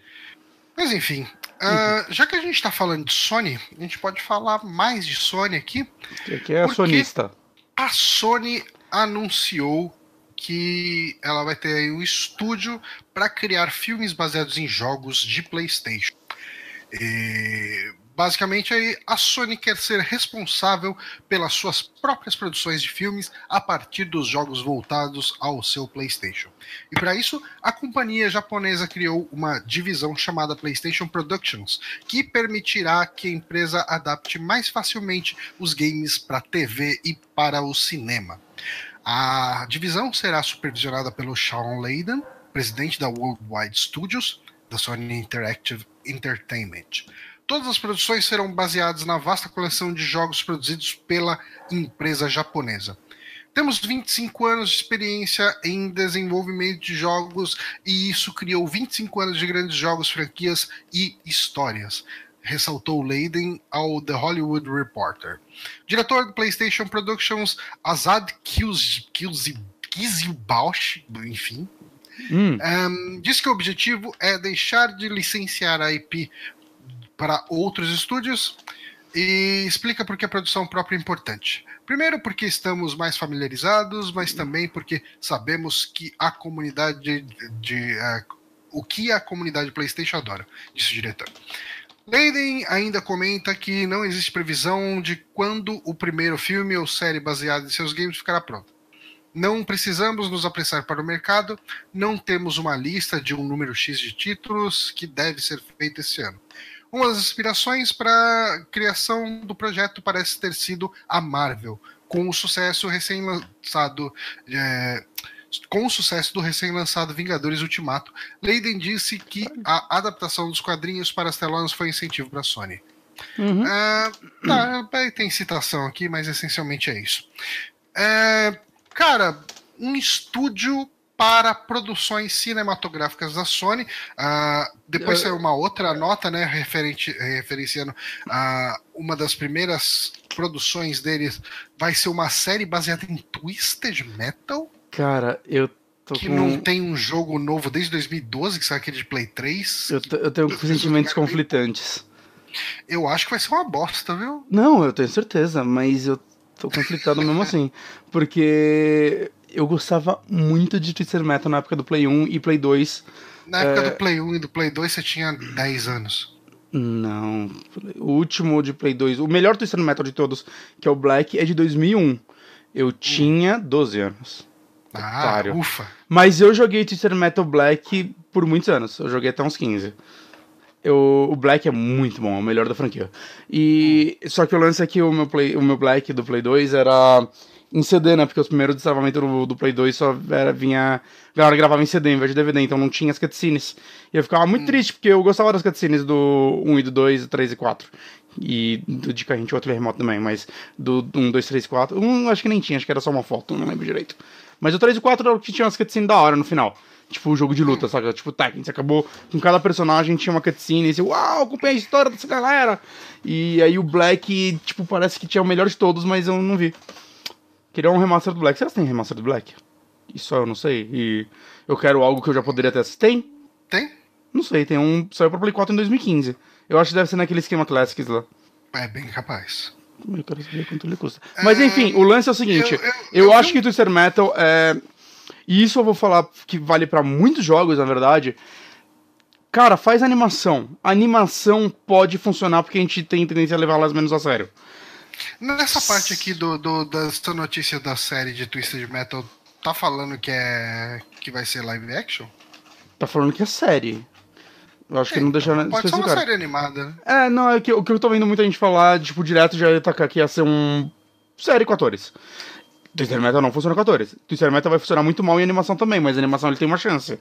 Mas enfim, ah, já que a gente tá falando de Sony, a gente pode falar mais de Sony aqui. Que aqui é quê? sonista. A Sony anunciou que ela vai ter um estúdio para criar filmes baseados em jogos de PlayStation. E, basicamente, aí, a Sony quer ser responsável pelas suas próprias produções de filmes a partir dos jogos voltados ao seu PlayStation. E para isso, a companhia japonesa criou uma divisão chamada PlayStation Productions, que permitirá que a empresa adapte mais facilmente os games para TV e para o cinema. A divisão será supervisionada pelo Sean Layden, presidente da Worldwide Studios, da Sony Interactive Entertainment. Todas as produções serão baseadas na vasta coleção de jogos produzidos pela empresa japonesa. Temos 25 anos de experiência em desenvolvimento de jogos e isso criou 25 anos de grandes jogos, franquias e histórias, ressaltou Leiden ao The Hollywood Reporter. Diretor do PlayStation Productions, Azad Kizilbausch, enfim, Hum, um, diz que o objetivo é deixar de licenciar a IP para outros estúdios e explica por que a produção própria é importante. Primeiro, porque estamos mais familiarizados, mas também porque sabemos que a comunidade de, de, eh, o que a comunidade PlayStation adora, disse o diretor. Leiden ainda comenta que não existe previsão de quando o primeiro filme ou série baseado em seus games ficará pronto. Não precisamos nos apressar para o mercado, não temos uma lista de um número X de títulos que deve ser feita esse ano. Uma das inspirações para a criação do projeto parece ter sido a Marvel, com o sucesso recém-lançado. é, com o sucesso do recém-lançado Vingadores Ultimato, Leiden disse que a adaptação dos quadrinhos para as telonas foi incentivo para a Sony. uhum. Ah, tá, tem citação aqui, mas essencialmente é isso. É, cara, um estúdio para produções cinematográficas da Sony. Ah, depois saiu uma outra nota, né, referente, referenciando a uma das primeiras produções deles. Vai ser uma série baseada em Twisted Metal, Cara, eu tô que com. não tem um jogo novo desde 2012, que saiu aquele de Play 3. Eu, eu tenho sentimentos conflitantes. Eu acho que vai ser uma bosta, viu? Não, eu tenho certeza, mas eu tô conflitado mesmo assim. Porque eu gostava muito de Twister Metal na época do Play 1 e Play 2. Na época É. do Play 1 e do Play 2 você tinha 10 anos. Não, o último de Play 2, o melhor Twister Metal de todos, que é o Black, é de 2001. Eu tinha 12 anos. Ah, Otário. ufa. Mas eu joguei Twister Metal Black por muitos anos. Eu joguei até uns 15. Eu, o Black é muito bom, é o melhor da franquia. E só que o lance é que o meu, Play, o meu Black do Play 2 era em CD, né? Porque os primeiros destravamentos do, do Play 2 só era, vinha. A galera gravava em CD em vez de DVD, então não tinha as cutscenes. E eu ficava muito triste, porque eu gostava das cutscenes do 1 e do 2, do 3 e 4. E do de carrinho tinha outro remoto também, mas do 1, 2, 3 e 4. Um acho que nem tinha, acho que era só uma foto, não lembro direito. Mas o 3 e 4 era o que tinha umas cutscenes da hora no final. Tipo, o jogo de luta, saca? Tipo, Tekken. Você acabou com cada personagem, tinha uma cutscene. E você, uau, acompanhei a história dessa galera. E aí o Black, tipo, parece que tinha o melhor de todos, mas eu não vi. Queria um remaster do Black. Será que tem remaster do Black? Isso eu não sei. E eu quero algo que eu já poderia ter assistido. Tem? Tem? Não sei, tem um. Saiu pra Play 4 em 2015. Eu acho que deve ser naquele esquema Classics lá. É bem capaz. Eu quero saber quanto ele custa. Mas enfim, o lance é o seguinte: eu- eu, eu- eu acho que Twister Metal é. E isso eu vou falar que vale pra muitos jogos, na verdade. Cara, faz animação. A animação pode funcionar porque a gente tem tendência a levar elas menos a sério. Nessa parte aqui do, do, dessa notícia da série de Twisted Metal, tá falando que é que vai ser live action? Tá falando que é série. Eu acho que não deixa Pode ser uma série animada, né? É, não, é que o que eu tô vendo muita gente falar, tipo, direto já ia tacar que ia ser um série com atores. Twister Metal não funciona com atores. Twister Metal vai funcionar muito mal em animação também, mas animação ele tem uma chance.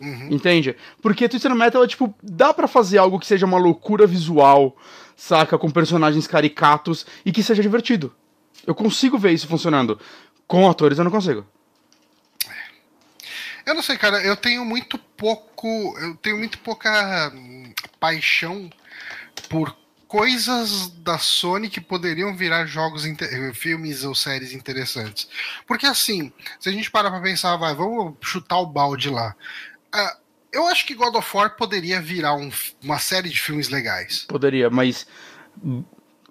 Uhum. Entende? Porque Twister Metal é tipo, dá pra fazer algo que seja uma loucura visual, saca? Com personagens caricatos e que seja divertido. Eu consigo ver isso funcionando. Com atores eu não consigo. Eu não sei, cara, eu tenho muito pouco. Eu tenho muito pouca hum, paixão por coisas da Sony que poderiam virar jogos, filmes ou séries interessantes. Porque assim, se a gente parar pra pensar, vai, vamos chutar o balde lá. Ah, eu acho que God of War poderia virar um uma série de filmes legais. Poderia, mas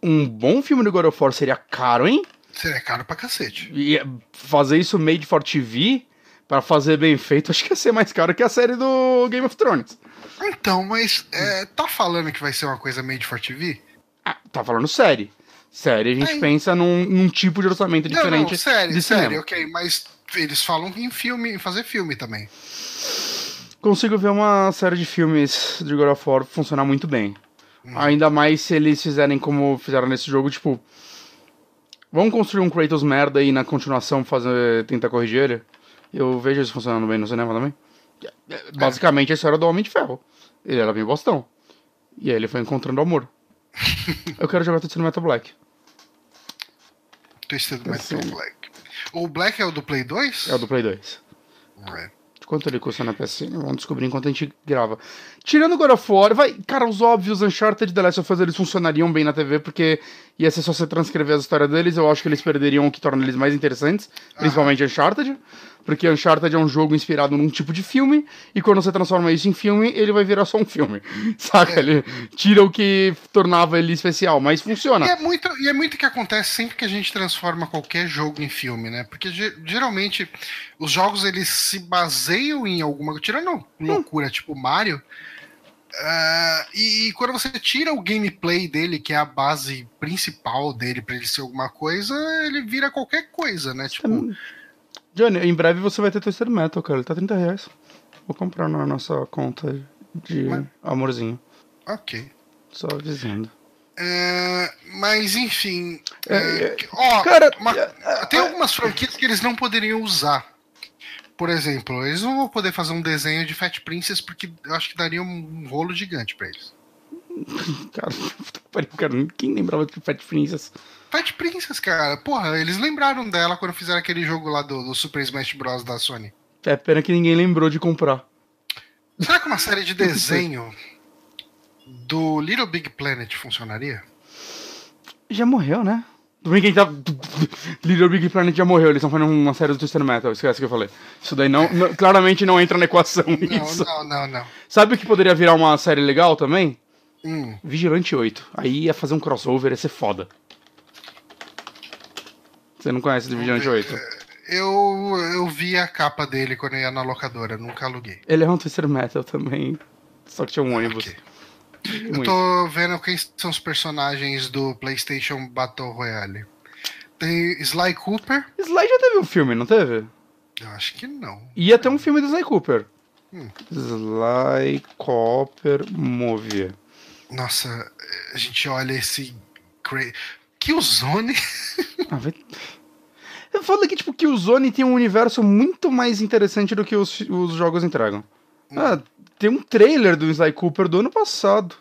um bom filme do God of War seria caro, hein? Seria caro pra cacete. E fazer isso made for TV, pra fazer bem feito, acho que ia ser mais caro que a série do Game of Thrones. Então, mas é, tá falando que vai ser uma coisa made for TV? Ah, tá falando série. Série, a gente Aí. pensa num, num tipo de orçamento Não, diferente não, sério, de cinema. ok, mas eles falam em filme, em fazer filme também. Consigo ver uma série de filmes de God of War funcionar muito bem. Ainda mais se eles fizerem como fizeram nesse jogo, tipo. Vamos construir um Kratos merda aí na continuação fazer, tentar corrigir ele. Eu vejo isso funcionando bem no cinema também. Basicamente a história do Homem de Ferro. Ele era bem bostão. E aí ele foi encontrando amor. Eu quero jogar Twisted Metal Black. Twisted Metal Assim. Black. O Black é o do Play 2? É o do Play 2. É. Quanto ele custa na PSN? Vamos descobrir enquanto a gente grava. Tirando God of War, vai. Cara, os óbvios Uncharted e The Last of Us eles funcionariam bem na TV, porque ia ser só você transcrever a história deles. Eu acho que eles perderiam o que torna eles mais interessantes, principalmente Uncharted. Porque Uncharted é um jogo inspirado num tipo de filme, e quando você transforma isso em filme, ele vai virar só um filme. Saca? Ele tira o que tornava ele especial, mas funciona. E é muito e é muito que acontece sempre que a gente transforma qualquer jogo em filme, né? Porque ge- geralmente os jogos eles se baseiam em alguma tirando loucura tipo Mario. ah, e, e quando você tira o gameplay dele, que é a base principal dele pra ele ser alguma coisa, ele vira qualquer coisa, né? Tipo, Johnny, em breve você vai ter Twisted Metal, cara. Ele tá 30 reais. Vou comprar na nossa conta de Mas- amorzinho. ok. Só dizendo. É, mas enfim, É, é, é, ó, cara, uma- é, tem algumas franquias que eles não poderiam usar. Por exemplo, eles não vão poder fazer um desenho de Fat Princess porque eu acho que daria um rolo gigante pra eles. Cara. Quem lembrava de Fat Princess? Fat Princess, cara, porra, eles lembraram dela quando fizeram aquele jogo lá do, do Super Smash Bros. da Sony. É pena que ninguém lembrou de comprar. Será que uma série de desenho do Little Big Planet funcionaria? Já morreu, né? Bem que tá... Little Big Planet já morreu, eles estão fazendo uma série do Twisted Metal, esquece que eu falei. Isso daí não, não- claramente não entra na equação, Não, isso. não, não, não. Sabe o que poderia virar uma série legal também? Hum, Vigilante 8. Aí ia fazer um crossover, ia ser foda. Você não conhece o Vigilante 8? eu, eu vi a capa dele quando eu ia na locadora, nunca aluguei. Ele é um Twister Metal também. Só que tinha um ônibus. Ok. Eu tô vendo quem são os personagens do PlayStation Battle Royale. Tem Sly Cooper? Sly já teve um filme, não teve? Eu acho que não. Ia ter um filme do Sly Cooper. Hum. Sly Cooper Movie. Nossa, a gente olha esse. cra- Killzone? Ah, vai... Eu falo que, tipo, que o Zone tem um universo muito mais interessante do que os, os jogos entregam. Ah, tem um trailer do Sly Cooper do ano passado.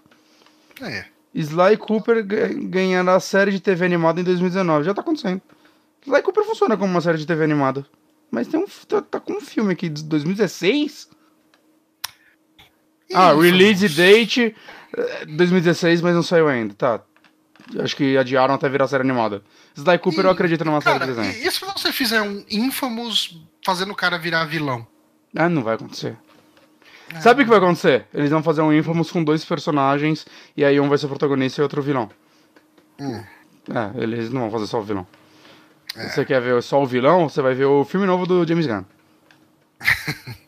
É. Sly Cooper ga- ganhará a série de TV animada em 2019. Já tá acontecendo. Sly Cooper funciona como uma série de TV animada. Mas tem um, tá, tá com um filme aqui de 2016? Ah, release date eh, 2016, mas não saiu ainda. Tá. Acho que adiaram até virar série animada. Sly Cooper eu Ih, acredito numa Cara, série de desenho. e e se você fizer um Infamous fazendo o cara virar vilão? Ah, não vai acontecer. Sabe o que vai acontecer? Eles vão fazer um Infamous com dois personagens e aí um vai ser protagonista e outro vilão. Hum. É, eles não vão fazer só o vilão. Se você quer ver só o vilão, você vai ver o filme novo do James Gunn.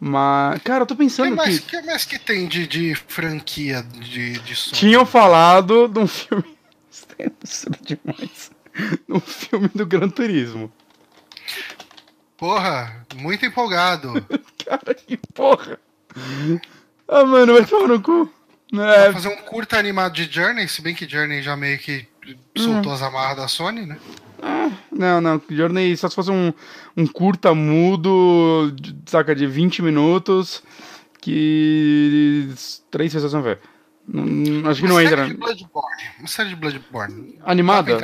Mas, cara, eu tô O que pensando mais que que, mais que tem de, de franquia de, de som? tinham falado de um filme. É absurdo demais. Um filme do Gran Turismo. Porra, muito empolgado. Cara, que porra. Ah, mano, vai tomar no cu. É, Fazer um curta animado de Journey, se bem que Journey já meio que soltou as amarras da Sony, né? Não, não, Journey só se fosse um, um curta mudo, saca, de 20 minutos, que três pessoas vão ver. Não- não- acho que não Uma entra. série de Bloodborne. Uma série de Bloodborne. Animada?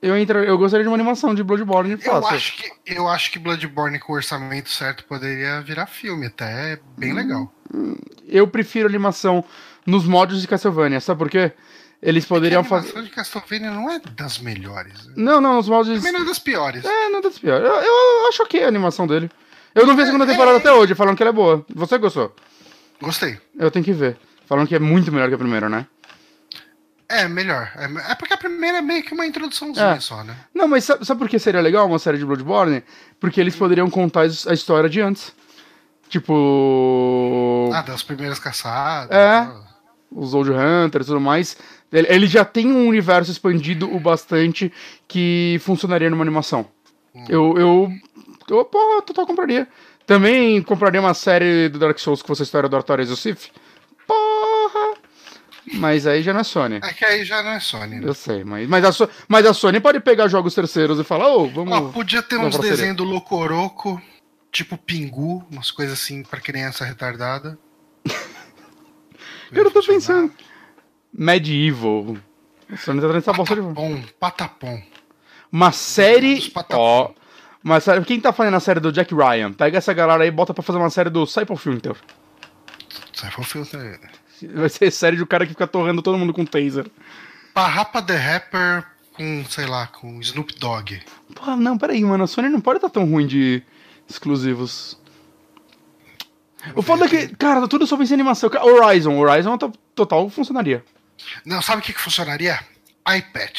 Eu, entra, eu gostaria de uma animação de Bloodborne Eu fácil. acho, que, eu acho que Bloodborne com o orçamento certo poderia virar filme, até é bem Hum. legal. Eu prefiro animação nos mods de Castlevania, sabe por quê? Eles poderiam a fazer. animação de Castlevania não é das melhores. né? Não, não, nos mods. Também não é das piores. É, não é das piores. Eu, eu acho ok a animação dele. Eu não vi a segunda temporada até hoje, falando que ela é boa. Você gostou? Gostei. Eu tenho que ver. Falando que é muito melhor que a primeira, né? É, melhor. É, é porque a primeira é meio que uma introduçãozinha É. só, né? Não, mas sabe, sabe por que seria legal uma série de Bloodborne? Porque eles poderiam contar a história de antes. Tipo. Ah, das primeiras caçadas. É. os Old Hunters e tudo mais. Ele, já tem um universo expandido o bastante que funcionaria numa animação. Eu, eu, eu, porra, total compraria. Também compraria uma série do Dark Souls que fosse a história do Artorias e o Sif. Porra! Mas aí já não é Sony. É que aí já não é Sony, né? Eu sei, mas, mas, a, So- mas a Sony pode pegar jogos terceiros e falar, ô, vamos. Ó, podia ter uns desenhos do Locoroco, tipo Pingu, umas coisas assim pra criança retardada. Eu não tô pensando. Medieval. A Sony tá bosta de volta. Patapom, patapom. Uma série. Patapom. Ó. Uma série. Quem tá fazendo a série do Jack Ryan? Pega essa galera aí e bota pra fazer uma série do Cypher Filter. Sai foi o filtro. Vai ser série do cara que fica torrando todo mundo com taser. Parrapa the Rapper com, sei lá, com Snoop Dogg. Porra, não, peraí, mano. A Sony não pode estar tão ruim de exclusivos. O foda é que, cara, tá tudo só pensa em animação. Horizon, Horizon to- total funcionaria. Não, sabe o que, que funcionaria? iPad.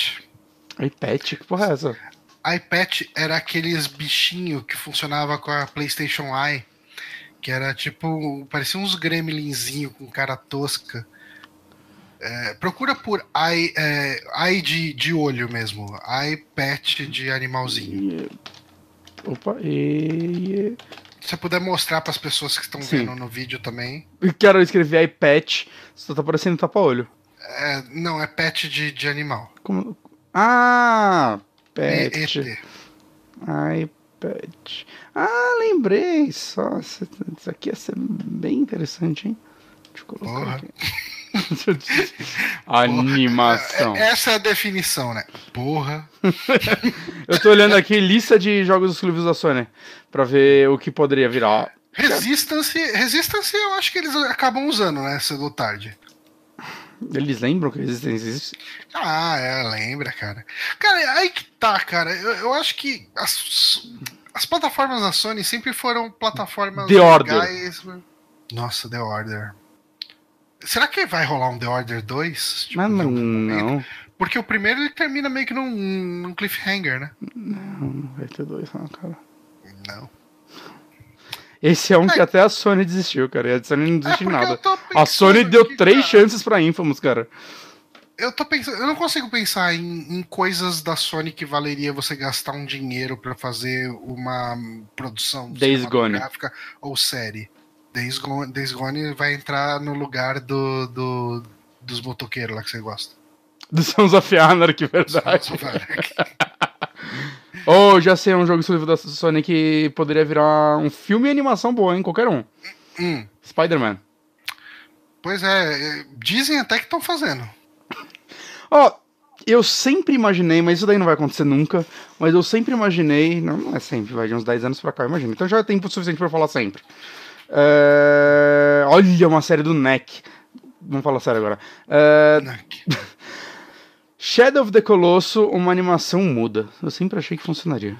iPad, que porra é essa? iPad era aqueles bichinhos que funcionava com a PlayStation Eye, que era tipo, parecia uns gremlinzinho com cara tosca. É, procura por eye, é, eye de, de olho mesmo, iPad de animalzinho. E- Opa, e... Se você puder mostrar para as pessoas que estão vendo no vídeo também. Quero escrever iPad, só tá parecendo tapa-olho. É, não, é pet de, de animal. Como... Ah, E- pet. ET. iPad. Ah, lembrei só. Isso aqui ia ser bem interessante, hein? Deixa eu colocar Porra. aqui. Animação. É- Essa é a definição, né? Porra. Eu tô olhando aqui lista de jogos exclusivos da Sony pra ver o que poderia virar. Resistance, Resistance eu acho que eles acabam usando, né? Cedo ou tarde. Eles lembram que Resistance existe? Ah, é, lembra, cara. Cara, aí que tá, cara. Eu, eu acho que as, as plataformas da Sony sempre foram plataformas The Order. legais. Nossa, The Order. Será que vai rolar um The Order 2? Tipo, Mas não, não. Porque o primeiro ele termina meio que num, num cliffhanger, né? Não vai ter dois, não, cara. Não. Esse é um que até a Sony desistiu, cara. E a Sony não desiste de porque nada. A Sony deu aqui, três cara. chances pra Infamous, cara. Eu tô pensando, eu não consigo pensar em, em coisas da Sony que valeria você gastar um dinheiro pra fazer uma produção Days Gone. cinematográfica ou série. Days Gone, Days Gone vai entrar no lugar do, do- dos motoqueiros lá que você gosta. Do Sons of Anarchy, verdade. Só vai- Oh, já sei um jogo exclusivo da Sony que poderia virar um filme e animação boa, hein? Qualquer um. Hum, Spider-Man. pois é, é, dizem até que estão fazendo. Ó, eu sempre imaginei, mas isso daí não vai acontecer nunca, mas eu sempre imaginei, não, não é sempre, vai de uns 10 anos pra cá, imagina. Então já é tempo suficiente pra eu falar sempre. É, Olha, uma série do NEC. Vamos falar sério agora. É, né? Shadow of the Colosso, uma animação muda. Eu sempre achei que funcionaria.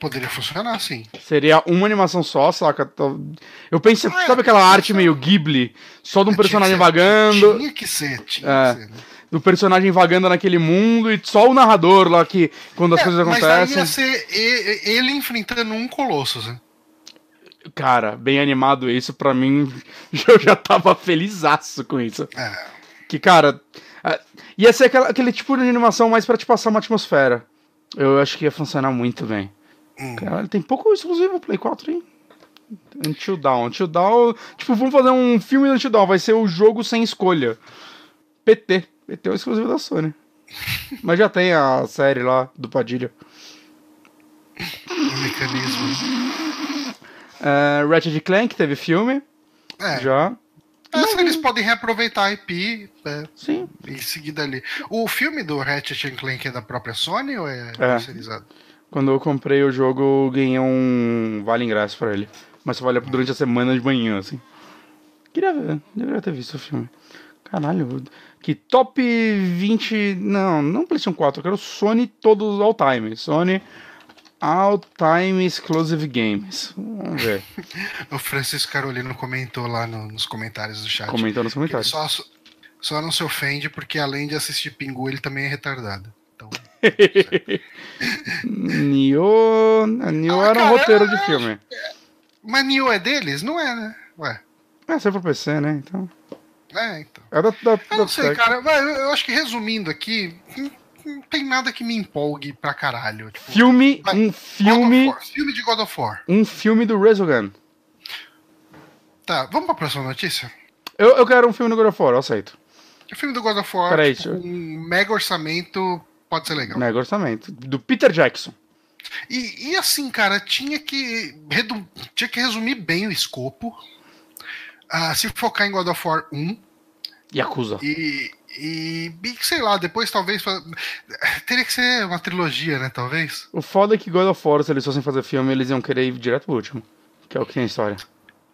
Poderia funcionar, sim. Seria uma animação só, saca? Eu penso, Ah, é, sabe aquela arte meio Ghibli? Só de um personagem Tinha que ser- vagando, Tinha que ser, tinha É. que ser. Né? do personagem vagando naquele mundo e só o narrador lá que, quando as É, coisas mas acontecem. ia ser ele enfrentando um Colossus, né? Cara, bem animado isso, pra mim, eu já tava felizaço com isso. É. Que, cara, ia ser aquela- aquele tipo de animação mais pra te passar uma atmosfera. Eu acho que ia funcionar muito bem. Hum. Cara, tem pouco exclusivo Play 4, hein? Until Dawn. Until Dawn. Tipo, vamos fazer um filme do Until. Vai ser o jogo sem escolha. PT. PT é o exclusivo da Sony. Mas já tem a série lá do Padilha. O mecanismo. É, Ratchet Clank teve filme. É, Já. Essa eles podem reaproveitar a IP é, Sim. e seguir dali. O filme do Ratchet Clank é da própria Sony ou é, É. terceirizado? Quando eu comprei o jogo, eu ganhei um vale ingresso pra ele. Mas só vale durante a semana de manhã, assim. Queria ver, deveria ter visto o filme. Caralho, que top 20. Não, não PlayStation 4, eu quero Sony todos all time. Sony All Time Exclusive Games. Vamos ver. O Francisco Carolino comentou lá no- nos comentários do chat. Comentou nos comentários. só, só não se ofende porque além de assistir Pingu, ele também é retardado. Então, Nioh. Nioh Ah, era um cara, roteiro de filme. mas Nioh é deles? Não é, né? Ué. É, se for PC, né? Então. É, então. É da, da, Eu não sei, cara. Eu eu acho que resumindo aqui, não, tem nada que me empolgue pra caralho. Tipo, Filme, um filme. War, filme de God of War. Um filme do Resogun. Tá, vamos pra próxima notícia? Eu, eu quero um filme do God of War, eu aceito. O filme do God of War, Peraí, tipo, deixa um mega orçamento, pode ser legal. Mega orçamento. Do Peter Jackson. E, e assim, cara, tinha que, redu- tinha que resumir bem o escopo. ah, se focar em God of War 1 Yakuza. e, e, e sei lá, depois talvez. Teria que ser uma trilogia, né? Talvez. O foda é que God of War, se eles fossem fazer filme, eles iam querer ir direto pro último. Que é o que tem a história.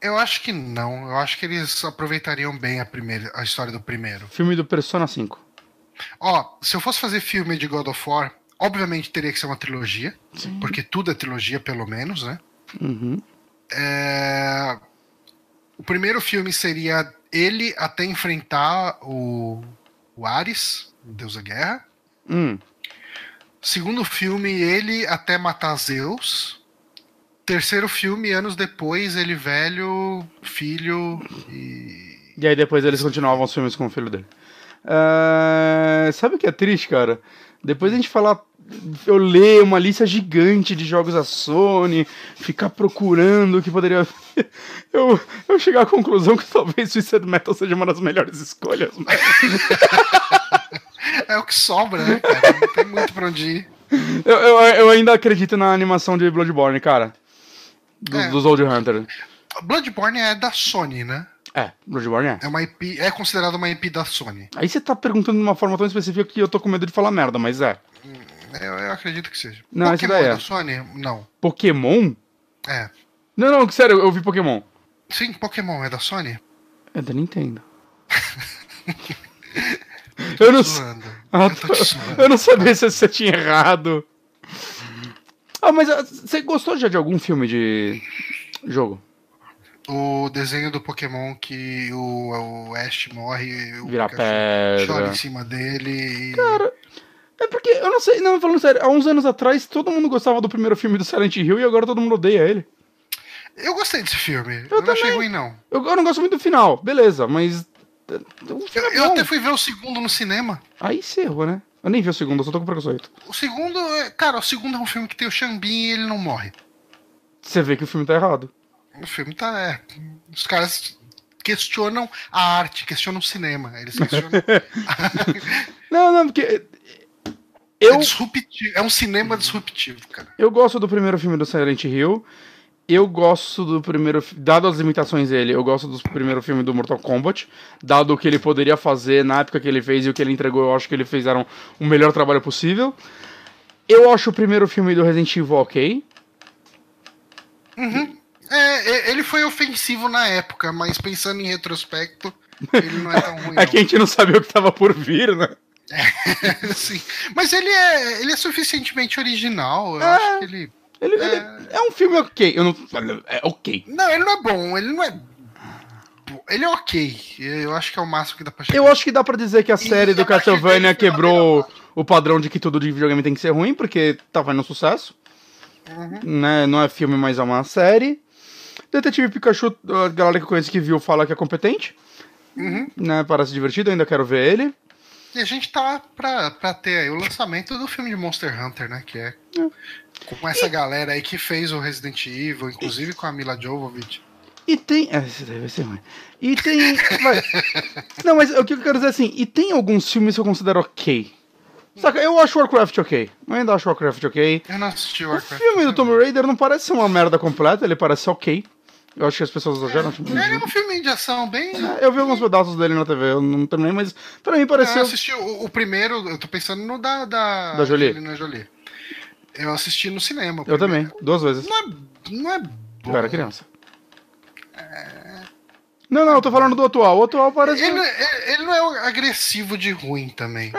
Eu acho que não. Eu acho que eles aproveitariam bem a, primeira, a história do primeiro. Filme do Persona 5. Ó, se eu fosse fazer filme de God of War, obviamente teria que ser uma trilogia, porque tudo é trilogia, pelo menos, né? Uhum. É, O primeiro filme seria ele até enfrentar o, o Ares, o deus da guerra. Hum. Segundo filme, ele até matar Zeus. Terceiro filme, anos depois, ele velho, filho e. E aí depois eles continuavam os filmes com o filho dele. Ah, sabe o que é triste, cara? Depois a gente falar. Eu ler uma lista gigante de jogos da Sony, ficar procurando o que poderia. Eu, eu chegar à conclusão que talvez Suicide Metal seja uma das melhores escolhas. Mas... É o que sobra, né, cara? Não tem muito pra onde ir. Eu, eu, eu ainda acredito na animação de Bloodborne, cara. Dos, É. dos Old Hunter. Bloodborne é da Sony, né? É, Bloodborne é. É uma IP, é considerado uma IP da Sony. Aí você tá perguntando de uma forma tão específica que eu tô com medo de falar merda, mas é. Eu, eu acredito que seja. Não, esse Pokémon daí é é. da Sony? Não. Pokémon? É. Não, não, sério, eu vi Pokémon. Sim, Pokémon é da Sony? É da Nintendo. eu não sei. Zoando. Ah, eu tô zoando. eu não sabia se você tinha errado. Ah, mas ah, você gostou já de algum filme de jogo? O desenho do Pokémon que o, o Ash morre e o Vira Pikachu chora pedra. em cima dele. E... Cara, é porque, eu não sei, não, falando sério, há uns anos atrás todo mundo gostava do primeiro filme do Silent Hill e agora todo mundo odeia ele. Eu gostei desse filme. Eu, não achei ruim, não. Eu, eu não gosto muito do final, beleza, mas. O Eu, é eu até fui ver o segundo no cinema. Aí você errou, né? Eu nem vi o segundo, eu só tô com preconceito. O segundo, é- cara, o segundo é um filme que tem o Xambin e ele não morre. Você vê que o filme tá errado. O filme tá. É, os caras questionam a arte, questionam o cinema. Eles questionam. Não, não, porque. É, Eu, disruptivo, é um cinema disruptivo, cara. eu gosto do primeiro filme do Silent Hill. Eu gosto do primeiro. Dado as limitações dele, eu gosto do primeiro filme do Mortal Kombat. Dado o que ele poderia fazer na época que ele fez e o que ele entregou, eu acho que eles fizeram o melhor trabalho possível. Eu acho o primeiro filme do Resident Evil ok. É, é, ele foi ofensivo na época, mas pensando em retrospecto, ele não é tão ruim. É que a gente não sabia o que tava por vir, né? Não. Sim. Mas ele é, ele é suficientemente original. Eu É. acho que ele. Ele ele- é... um filme ok. Eu não. É ok. Não, ele não é bom, ele não é. Ele é ok. Eu acho que é o máximo que dá pra chegar. Eu acho que dá pra dizer que a série do a partir Castlevania quebrou o padrão de que tudo de videogame tem que ser ruim, porque tá fazendo sucesso. Né? Não é filme, mas é uma série. Detetive Pikachu, a galera que eu conheço que viu fala que é competente. Uhum. Né? Parece divertido, ainda quero ver ele. E a gente tá pra, pra ter aí o lançamento do filme de Monster Hunter, né? Que é. Com essa galera aí que fez o Resident Evil, inclusive com a Mila Jovovich. E tem. Daí vai ser ruim. E tem. vai. Não, mas o que eu quero dizer é assim, e tem alguns filmes que eu considero ok. Saca, eu acho Warcraft ok. Eu ainda acho Warcraft ok. Eu não assisti o O Warcraft. filme do Tomb Raider não parece ser uma merda completa, ele parece ok. Eu acho que as pessoas exageram. tipo, Ele é um filme de ação bem. Eu vi alguns pedaços dele na TV, eu não terminei, mas pra mim Eu pareceu. assisti o, o primeiro, eu tô pensando no da. Da, Da Jolie. Angelina Jolie. Eu assisti no cinema. Eu primeiro. também, duas vezes. Não é, não é bom. Eu era criança. Não, não, eu tô falando do atual. O atual parece. Ele, ele- ele não é agressivo de ruim também.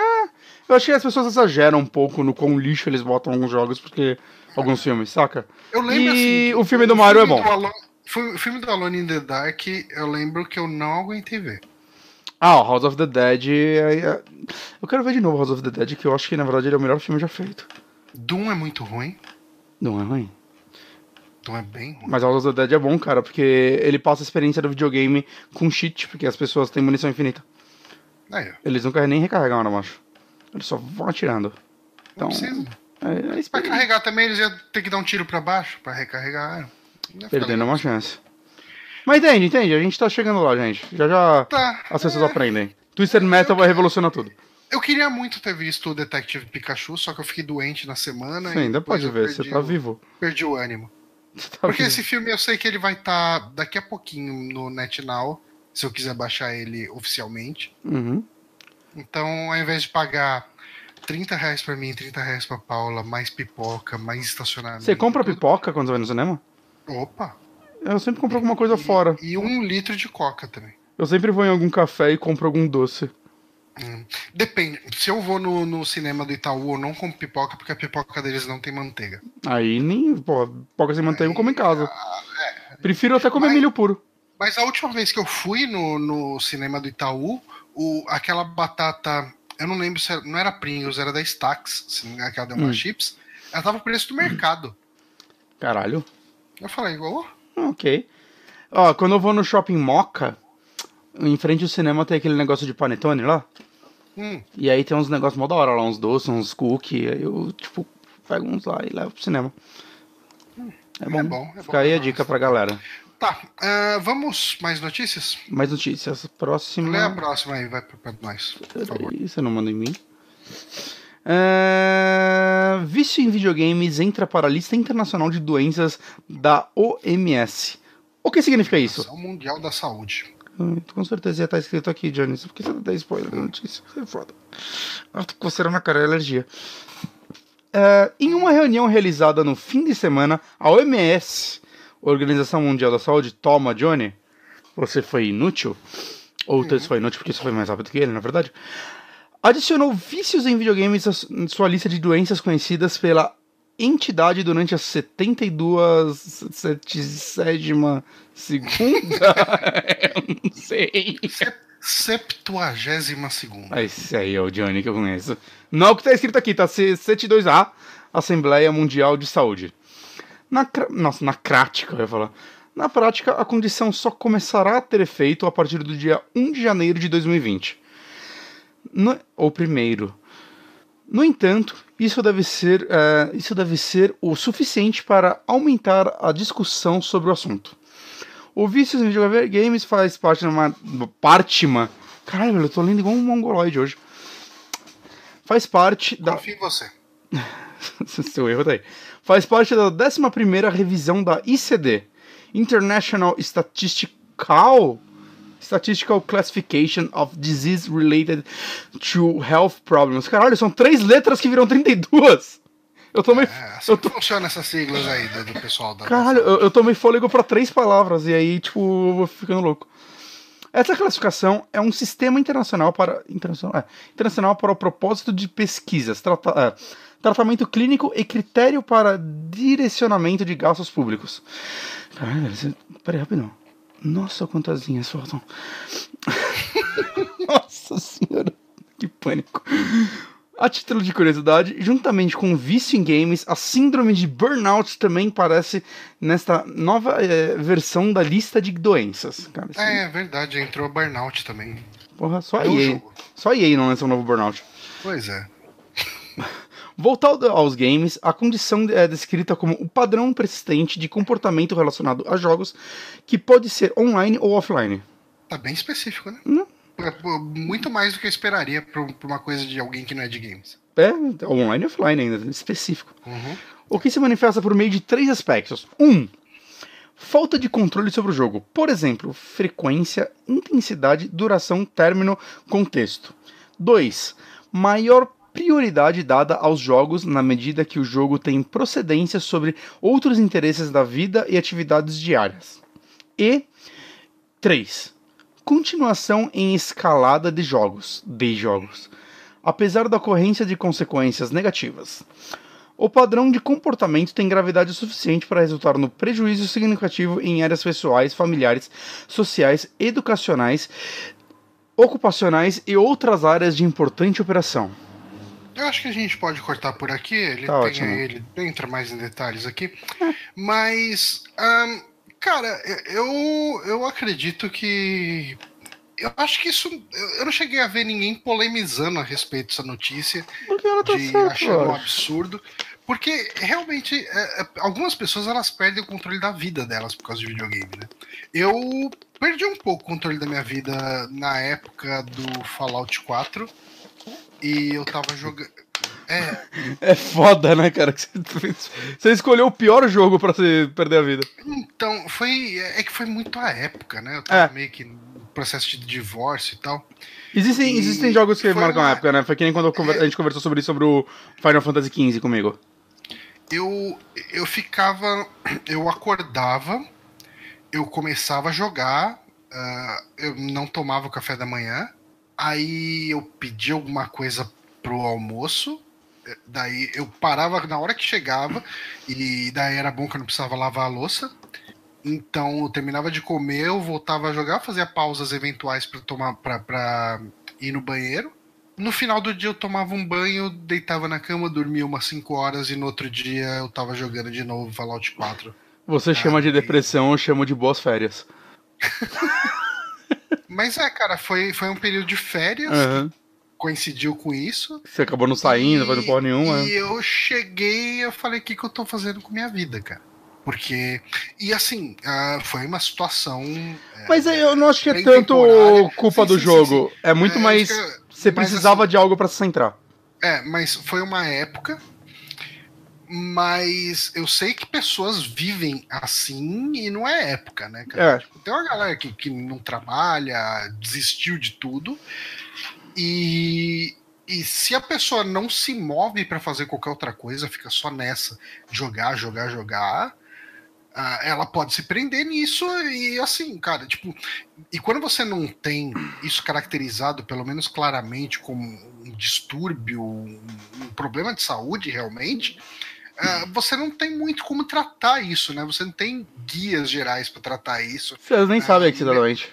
Eu acho que as pessoas exageram um pouco no quão lixo eles botam alguns jogos, porque. Alguns filmes, saca? Eu lembro E assim. o filme do Mario é bom. O filme do Alone in the Dark, eu lembro que eu não aguentei ver. Ah, o House of the Dead. é- é- Eu quero ver de novo House of the Dead, que eu acho que na verdade ele é o melhor filme já feito. Doom é muito ruim. Não é ruim. Doom é bem ruim. Mas House of the Dead é bom, cara, porque ele passa a experiência do videogame com cheat, porque as pessoas têm munição infinita. Ó. Eles nunca nem recarregam a arma, macho. Eles só vão atirando. Então, Não precisa. é, é Pra carregar também, eles iam ter que dar um tiro pra baixo pra recarregar. Não ia ficar Perdendo uma chance. Mas entende, entende? A gente tá chegando lá, gente. Já já Tá. as pessoas é. aprendem. Twisted Metal vai revolucionar tudo. Eu queria muito ter visto o Detective Pikachu, só que eu fiquei doente na semana. E ainda pode ver, você tá o- vivo. Perdi o ânimo. Tá Porque vivo. esse filme eu sei que ele vai estar daqui a pouquinho no NetNow, se eu quiser baixar ele oficialmente. Uhum. Então, ao invés de pagar 30 reais pra mim, 30 reais pra Paula, mais pipoca, mais estacionamento. Você compra tudo- pipoca quando você vai no cinema? Opa! Eu sempre compro alguma coisa fora. E um litro de coca também. Eu sempre vou em algum café e compro algum doce. Depende. Se eu vou no, no cinema do Itaú, eu não compro pipoca, porque a pipoca deles não tem manteiga. Aí nem, pô, pipoca sem manteiga eu como em casa. Prefiro até comer Mas- milho puro. Mas a última vez que eu fui no, no cinema do Itaú, o, aquela batata. Eu não lembro se era, não era Pringles, era da Stax, assim, aquela Delma Hum. Chips. Ela tava o preço do mercado. Caralho. Eu falei, ô, Ok. Ó, quando eu vou no shopping Moca, em frente ao cinema tem aquele negócio de panetone lá. hum, E aí tem uns negócios mó da hora lá, uns doces, uns cookies. Aí eu, tipo, pego uns lá e levo pro cinema. É bom. é bom. É Fica bom aí a dica pra galera. Tá, ah, vamos mais notícias? Mais notícias. Próxima. Lê a próxima aí, vai pra, pra nós, por favor. Você não manda em mim. É, Vício em videogames entra para a lista internacional de doenças da OMS. O que significa isso? Organização Mundial da Saúde. Hum, Com certeza ia estar escrito aqui, Johnny. Por que você não dá spoiler da notícia? Você é foda. Ah, tô coceirando na cara, é alergia. É, em uma reunião realizada no fim de semana, a OMS, Organização Mundial da Saúde, toma, Johnny, você foi inútil? Ou você foi inútil porque você foi mais rápido que ele, na verdade? Adicionou vícios em videogames à sua lista de doenças conhecidas pela entidade durante a 72 70 segunda. Eu não sei. Septuagésima segunda. Esse aí é o Johnny que eu conheço. Não é o que tá escrito aqui, tá C- 72A, Assembleia Mundial de Saúde. Na, Nossa, na prática, eu ia falar. Na prática, a condição só começará a ter efeito a partir do dia 1 de janeiro de 2020. No... Ou primeiro. No entanto, isso deve, ser, eh, isso deve ser o suficiente para aumentar a discussão sobre o assunto. O vício em videogames faz parte de uma. Parte, uma. Caralho, eu tô lendo igual um mongoloide hoje. Faz parte da. Confio em você. Seu erro tá aí. Faz parte da 11 revisão da ICD International Statistical Statistical Classification of Disease Related to Health Problems. Caralho, são três letras que viram 32. Eu tomei. É, assim eu tô, funciona essas siglas aí do, do pessoal da. caralho, eu, eu tomei fôlego pra três palavras e aí, tipo, eu vou ficando louco. Essa classificação é um sistema internacional para internacional, é, internacional para o propósito de pesquisas, trata- é, tratamento clínico e critério para direcionamento de gastos públicos. Caralho, peraí, rapidão. Nossa, quantas linhas faltam. Nossa senhora, que pânico. A título de curiosidade, juntamente com o vício em games, a síndrome de burnout também aparece nesta nova eh, versão da lista de doenças. Cara, isso- É, é verdade, entrou burnout também. Porra, só No EA. jogo. Só EA não lança um novo burnout. Pois é. Voltado aos games, a condição é descrita como o padrão persistente de comportamento relacionado a jogos que pode ser online ou offline. Tá bem específico, né? Não. É, Muito mais do que eu esperaria pra pra uma coisa de alguém que não é de games. É, online e offline ainda, específico. Uhum. O que se manifesta por meio de três aspectos. Um, Falta de controle sobre o jogo. Por exemplo, frequência, intensidade, duração, término, contexto. 2. Maior prioridade dada aos jogos na medida que o jogo tem procedência sobre outros interesses da vida e atividades diárias. E 3. Continuação em escalada de jogos, de jogos, apesar da ocorrência de consequências negativas. O padrão de comportamento tem gravidade suficiente para resultar no prejuízo significativo em áreas pessoais, familiares, sociais, educacionais, ocupacionais e outras áreas de importante operação. Eu acho que a gente pode cortar por aqui. Ele Tá tem ótimo. ele entra mais em detalhes aqui. Mas, ahn, cara, eu, eu acredito que. Eu acho que isso. Eu não cheguei a ver ninguém polemizando a respeito dessa notícia, Porque ela tá de certa, achando um absurdo. Porque realmente, é, é, algumas pessoas elas perdem o controle da vida delas por causa de videogame, né? Eu perdi um pouco o controle da minha vida na época do Fallout 4. E eu tava jogando. É, É foda, né, cara? Você escolheu o pior jogo pra você perder a vida. então, foi. É que foi muito a época, né? Eu tava É. meio que no processo de divórcio e tal. Existem, E existem jogos que marcam a uma- época, né? Foi que nem quando conver- a gente conversou sobre isso sobre o Final Fantasy XV comigo. Eu, eu ficava. Eu acordava, eu começava a jogar, ah, eu não tomava o café da manhã, aí eu pedia alguma coisa pro almoço. eh, Daí eu parava na hora que chegava, e daí era bom que eu não precisava lavar a louça. Então eu terminava de comer, eu voltava a jogar, fazia pausas eventuais para tomar para ir no banheiro. No final do dia eu tomava um banho, deitava na cama, dormia umas 5 horas e no outro dia eu tava jogando de novo Fallout 4. Você chama de e- depressão, eu chamo de boas férias. Mas é, cara, foi, foi um período de férias, Aham. coincidiu com isso. Você acabou não saindo, E- fazendo porra nenhuma. E eu cheguei eu falei, o que, que eu tô fazendo com minha vida, cara? Porque. E assim, ah, foi uma situação. é, Mas aí eu não acho que é tanto culpa Sim, do sim, jogo. sim, É muito É, mais. acho que- Você precisava assim- de algo pra se centrar. É, mas foi uma época. Mas eu sei que pessoas vivem assim e não é época, né, cara? É. Tipo, tem uma galera que, que não trabalha, desistiu de tudo. E, e se a pessoa não se move pra fazer qualquer outra coisa, fica só nessa, jogar, jogar, jogar, ah, ela pode se prender nisso e assim, cara, tipo, e quando você não tem isso caracterizado, pelo menos claramente, como um distúrbio, um, problema de saúde realmente, você não tem muito como tratar isso, né? Você não tem guias gerais pra tratar isso. Vocês nem É, sabem aqui, exatamente.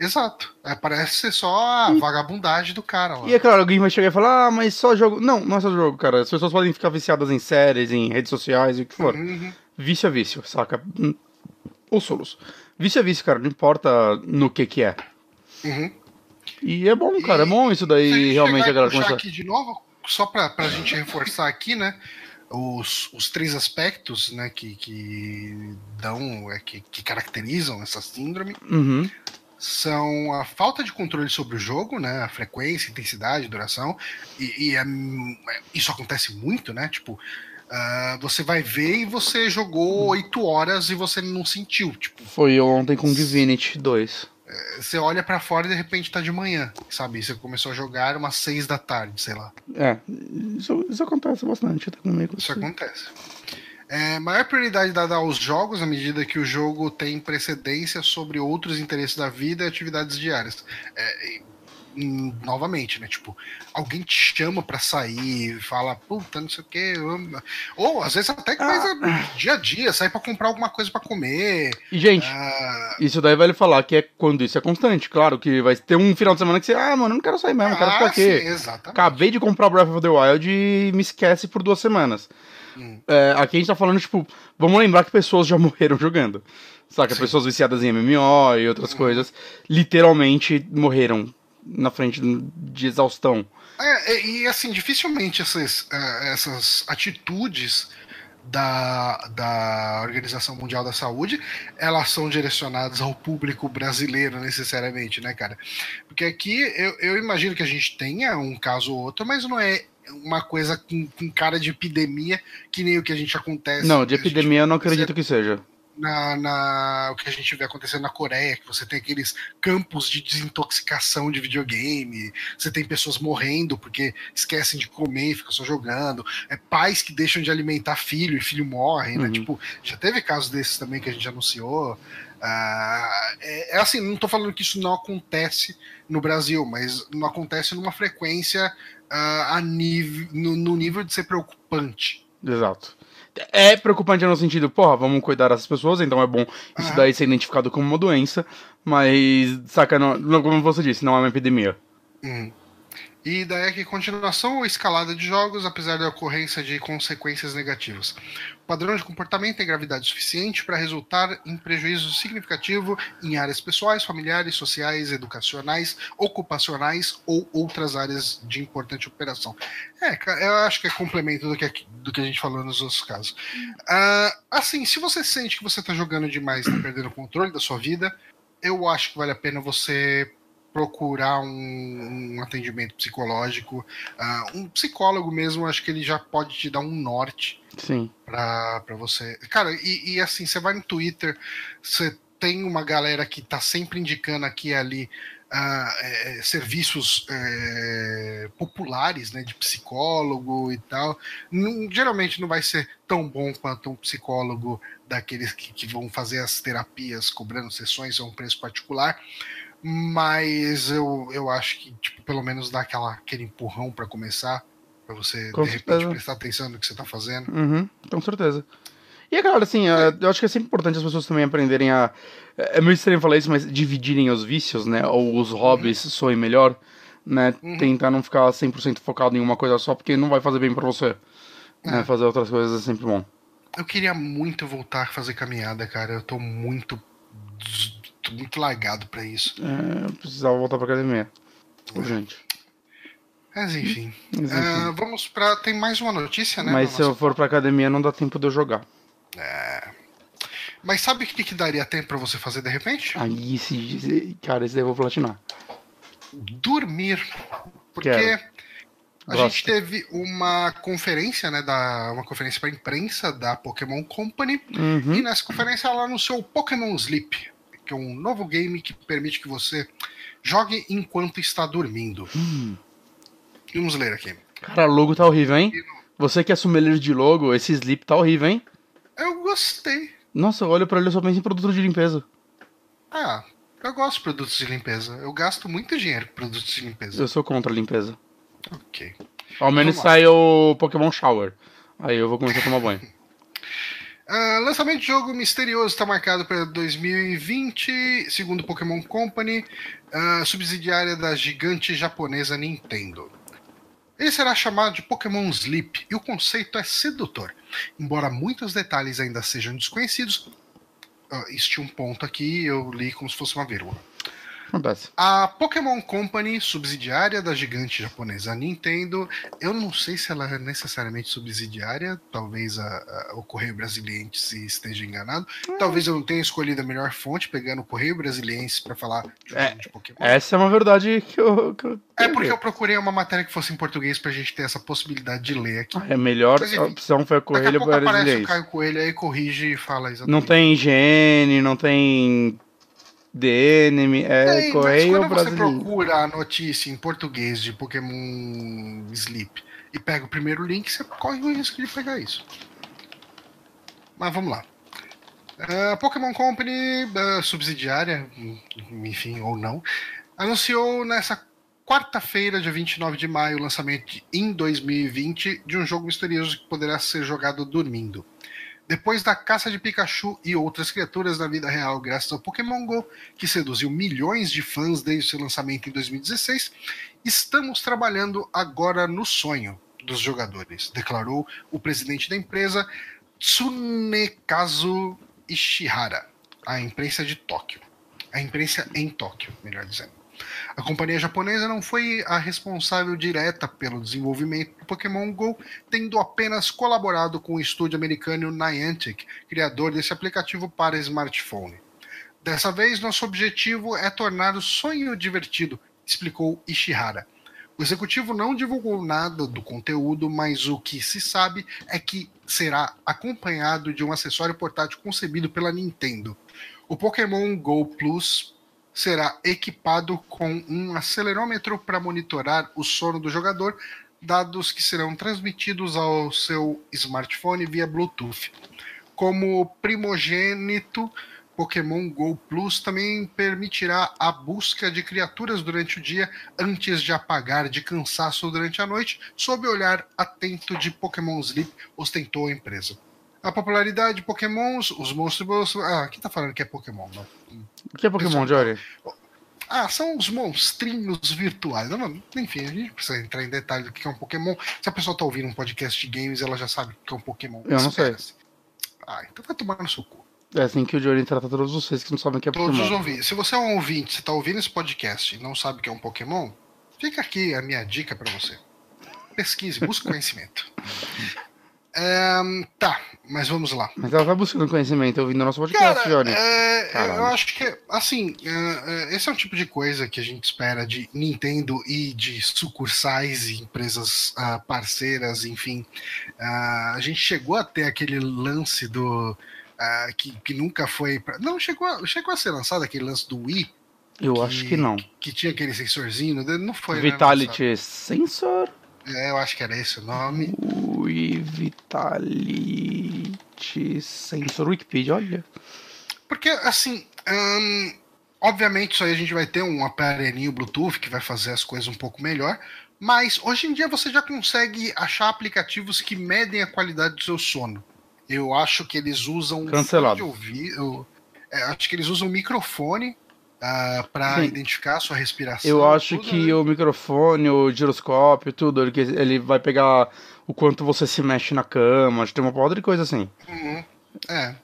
Exato. É, parece ser só a vagabundagem do cara lá. E é claro, alguém vai chegar e falar, ah, mas só jogo. Não, não é só jogo, cara. As pessoas podem ficar viciadas em séries, em redes sociais e o que for. Uhum. Vício é vício, saca? Hum, Ou solos. Vício é vício, cara. Não importa no que que é. Uhum. E é bom, cara. É bom isso Se a daí realmente a e galera começar. aqui de novo, só pra, pra gente reforçar aqui, né? Os, os três aspectos né, que, que dão, é, que, que caracterizam essa síndrome Uhum. são a falta de controle sobre o jogo, né? A frequência, intensidade, duração. E, e é- isso acontece muito, né? Tipo, ah, você vai ver e você jogou oito horas e você não sentiu. Tipo, Foi ontem com Divinity 2. Você olha pra fora e de repente tá de manhã, sabe? Você começou a jogar umas seis da tarde, sei lá. É, isso, isso acontece bastante até comigo. Isso acontece. É, maior prioridade dada aos jogos à medida que o jogo tem precedência sobre outros interesses da vida e atividades diárias. É, hum, novamente, né? Tipo, alguém te chama pra sair, fala, puta, não sei o hum. Ou às vezes até que coisa do dia a dia, sair pra comprar alguma coisa pra comer. E, gente, ah, isso daí vale falar que é quando isso é constante. Claro que vai ter um final de semana que você, ah, mano, eu não quero sair mesmo, eu quero ficar ah, sim, aqui. exatamente. Acabei de comprar Breath of the Wild e me esquece por duas semanas. Hum. É, aqui a gente tá falando, tipo, vamos lembrar que pessoas já morreram jogando. Saca? Sim. Pessoas viciadas em MMO e outras coisas, literalmente morreram na frente de exaustão. É, e- e assim, dificilmente essas, eh, essas atitudes da, da Organização Mundial da Saúde, elas são direcionadas ao público brasileiro necessariamente, né, cara? Porque aqui eu, eu imagino que a gente tenha um caso ou outro, mas não é uma coisa com, com cara de epidemia que nem o que a gente acontece. Não, de a gente- epidemia eu não acredito que seja. Na, na, o que a gente vê acontecendo na Coreia, que você tem aqueles campos de desintoxicação de videogame, você tem pessoas morrendo porque esquecem de comer e ficam só jogando, é pais que deixam de alimentar filho e filho morre, né? Uhum. Tipo, já teve casos desses também que a gente anunciou. Ah, é, é assim, não tô falando que isso não acontece no Brasil, mas não acontece numa frequência ah, a nível, no, no nível de ser preocupante. Exato. É preocupante no sentido, porra, vamos cuidar dessas pessoas, então é bom isso Aham. daí ser identificado como uma doença, mas, saca, não, não- como você disse, não é uma epidemia. Hum. E daí aqui, continuação ou escalada de jogos, apesar da ocorrência de consequências negativas. Padrão de comportamento tem gravidade suficiente para resultar em prejuízo significativo em áreas pessoais, familiares, sociais, educacionais, ocupacionais ou outras áreas de importante operação. É, eu acho que é complemento do que, do que a gente falou nos outros casos. Ah, assim, se você sente que você está jogando demais e está perdendo o controle da sua vida, eu acho que vale a pena você procurar um, um atendimento psicológico, ah, um psicólogo mesmo, acho que ele já pode te dar um norte Sim. pra, pra você. Cara, e, e assim, você vai no Twitter, você tem uma galera que tá sempre indicando aqui e ali ah, é, serviços é, populares, né, de psicólogo e tal. Não- geralmente não vai ser tão bom quanto um psicólogo daqueles que, que vão fazer as terapias cobrando sessões a um preço particular. Mas eu, eu acho que, tipo, pelo menos dá aquela, aquele empurrão para começar, para você, Com de repente, certeza. prestar atenção no que você tá fazendo. Uhum, com certeza. E, cara, assim, é, eu acho que é sempre importante as pessoas também aprenderem a. É meio estranho falar isso, mas dividirem os vícios, né? Ou os hobbies soem melhor, né? Uhum. Tentar não ficar 100% focado em uma coisa só, porque não vai fazer bem pra você. Né? É. Fazer outras coisas é sempre bom. Eu queria muito voltar a fazer caminhada, cara. Eu tô muito. Tô muito largado pra isso. É, eu precisava voltar pra academia. Urgente. Mas enfim. Mas, enfim. Ah, vamos pra. Tem mais uma notícia, né? Mas se eu nossa- for pra academia, não dá tempo de eu jogar. Mas sabe o que, que daria tempo pra você fazer de repente? Aí, esse, cara, esse daí eu vou platinar. Dormir. Porque Quero. a Gosto. gente teve uma conferência, né? Da, uma conferência pra imprensa da Pokémon Company. Uhum. E nessa conferência ela anunciou o Pokémon Sleep, que é um novo game que permite que você jogue enquanto está dormindo. Hum. Vamos ler aqui. Cara, logo tá horrível, hein? Você que é sommelier de logo, esse sleep tá horrível, hein? Eu gostei. Nossa, eu olho pra ele e só penso em produto de limpeza. Ah, eu gosto de produtos de limpeza. Eu gasto muito dinheiro com produtos de limpeza. Eu sou contra a limpeza. Ok. Ao menos sai o Pokémon Shower. Aí eu vou começar a tomar banho. Ah, lançamento de jogo misterioso está marcado para 2020, segundo Pokémon Company, ah, subsidiária da gigante japonesa Nintendo. Ele será chamado de Pokémon Sleep e o conceito é sedutor. Embora muitos detalhes ainda sejam desconhecidos, ah, este um ponto aqui eu li como se fosse uma vírgula. Acontece. A Pokémon Company, subsidiária da gigante japonesa Nintendo, eu não sei se ela é necessariamente subsidiária, talvez a, a- o Correio Brasiliense esteja enganado. Talvez eu não tenha escolhido a melhor fonte, pegando o Correio Brasiliense para falar de, É, de Pokémon. Essa é uma verdade que eu. Que eu É porque que eu procurei uma matéria que fosse em português pra gente ter essa possibilidade de ler aqui. É melhor. Mas, A enfim, opção foi a a Coelho pouco aparece o. Caio Coelho aí, corrige e fala exatamente. Não tem higiene, não tem DN, é mas Correio quando você brasileiro. procura a notícia em português de Pokémon Sleep e pega o primeiro link, você corre o risco de pegar isso. Mas vamos lá. A Pokémon Company, ah, subsidiária, enfim, ou não, anunciou nessa quarta-feira, dia 29 de maio, o lançamento de- em 2020 de um jogo misterioso que poderá ser jogado dormindo. Depois da caça de Pikachu e outras criaturas na vida real, graças ao Pokémon Go, que seduziu milhões de fãs desde seu lançamento em 2016, estamos trabalhando agora no sonho dos jogadores, declarou o presidente da empresa, Tsunekazu Ishihara, à imprensa de Tóquio. A imprensa em Tóquio, melhor dizendo. A companhia japonesa não foi a responsável direta pelo desenvolvimento do Pokémon Go, tendo apenas colaborado com o estúdio americano Niantic, criador desse aplicativo para smartphone. Dessa vez, nosso objetivo é tornar o sonho divertido, explicou Ishihara. O executivo não divulgou nada do conteúdo, mas o que se sabe é que será acompanhado de um acessório portátil concebido pela Nintendo. O Pokémon Go Plus será equipado com um acelerômetro para monitorar o sono do jogador, dados que serão transmitidos ao seu smartphone via Bluetooth. Como primogênito, Pokémon Go Plus também permitirá a busca de criaturas durante o dia antes de apagar de cansaço durante a noite, sob o olhar atento de Pokémon Sleep, ostentou a empresa. A popularidade de Pokémons, os monstros. Ah, aqui tá falando que é Pokémon, não. O que é Pokémon, Jory? Ah, são os monstrinhos virtuais. Não, enfim, a gente precisa entrar em detalhe do que é um Pokémon. Se a pessoa tá ouvindo um podcast de games, ela já sabe o que é um Pokémon. Eu não sei. Ah, então vai tomar no seu cu. É assim que o Jory trata todos vocês que não sabem o que é Todos Pokémon. os ouvintes. Se você é um ouvinte, você tá ouvindo esse podcast e não sabe o que é um Pokémon, fica aqui a minha dica para você. Pesquise, busque conhecimento. Ahn, tá, mas vamos lá. Mas ela vai buscando conhecimento ouvindo nosso podcast, Cara, é, eu acho que, assim, é, é, esse é um tipo de coisa que a gente espera de Nintendo e de sucursais e empresas ah, parceiras, enfim. Ah, a gente chegou a ter aquele lance do. ah, que, que nunca foi. Pra, não, chegou a, chegou a ser lançado aquele lance do Wii, Eu acho que não. que tinha aquele sensorzinho, né? não foi. né, Vitality Sensor? É, eu acho que era esse o nome. Ui, Vitality Sensor Wikipedia, olha. Porque, assim, hum, obviamente isso aí a gente vai ter um aparelhinho Bluetooth que vai fazer as coisas um pouco melhor, mas hoje em dia você já consegue achar aplicativos que medem a qualidade do seu sono. Eu acho que eles usam Cancelado. ouvido, eu- é, acho que eles usam microfone para Sim. identificar a sua respiração. Eu acho tudo, que né? o microfone, o giroscópio, tudo, ele, ele vai pegar o quanto você se mexe na cama, acho que tem uma porra de coisa assim. Uhum, é.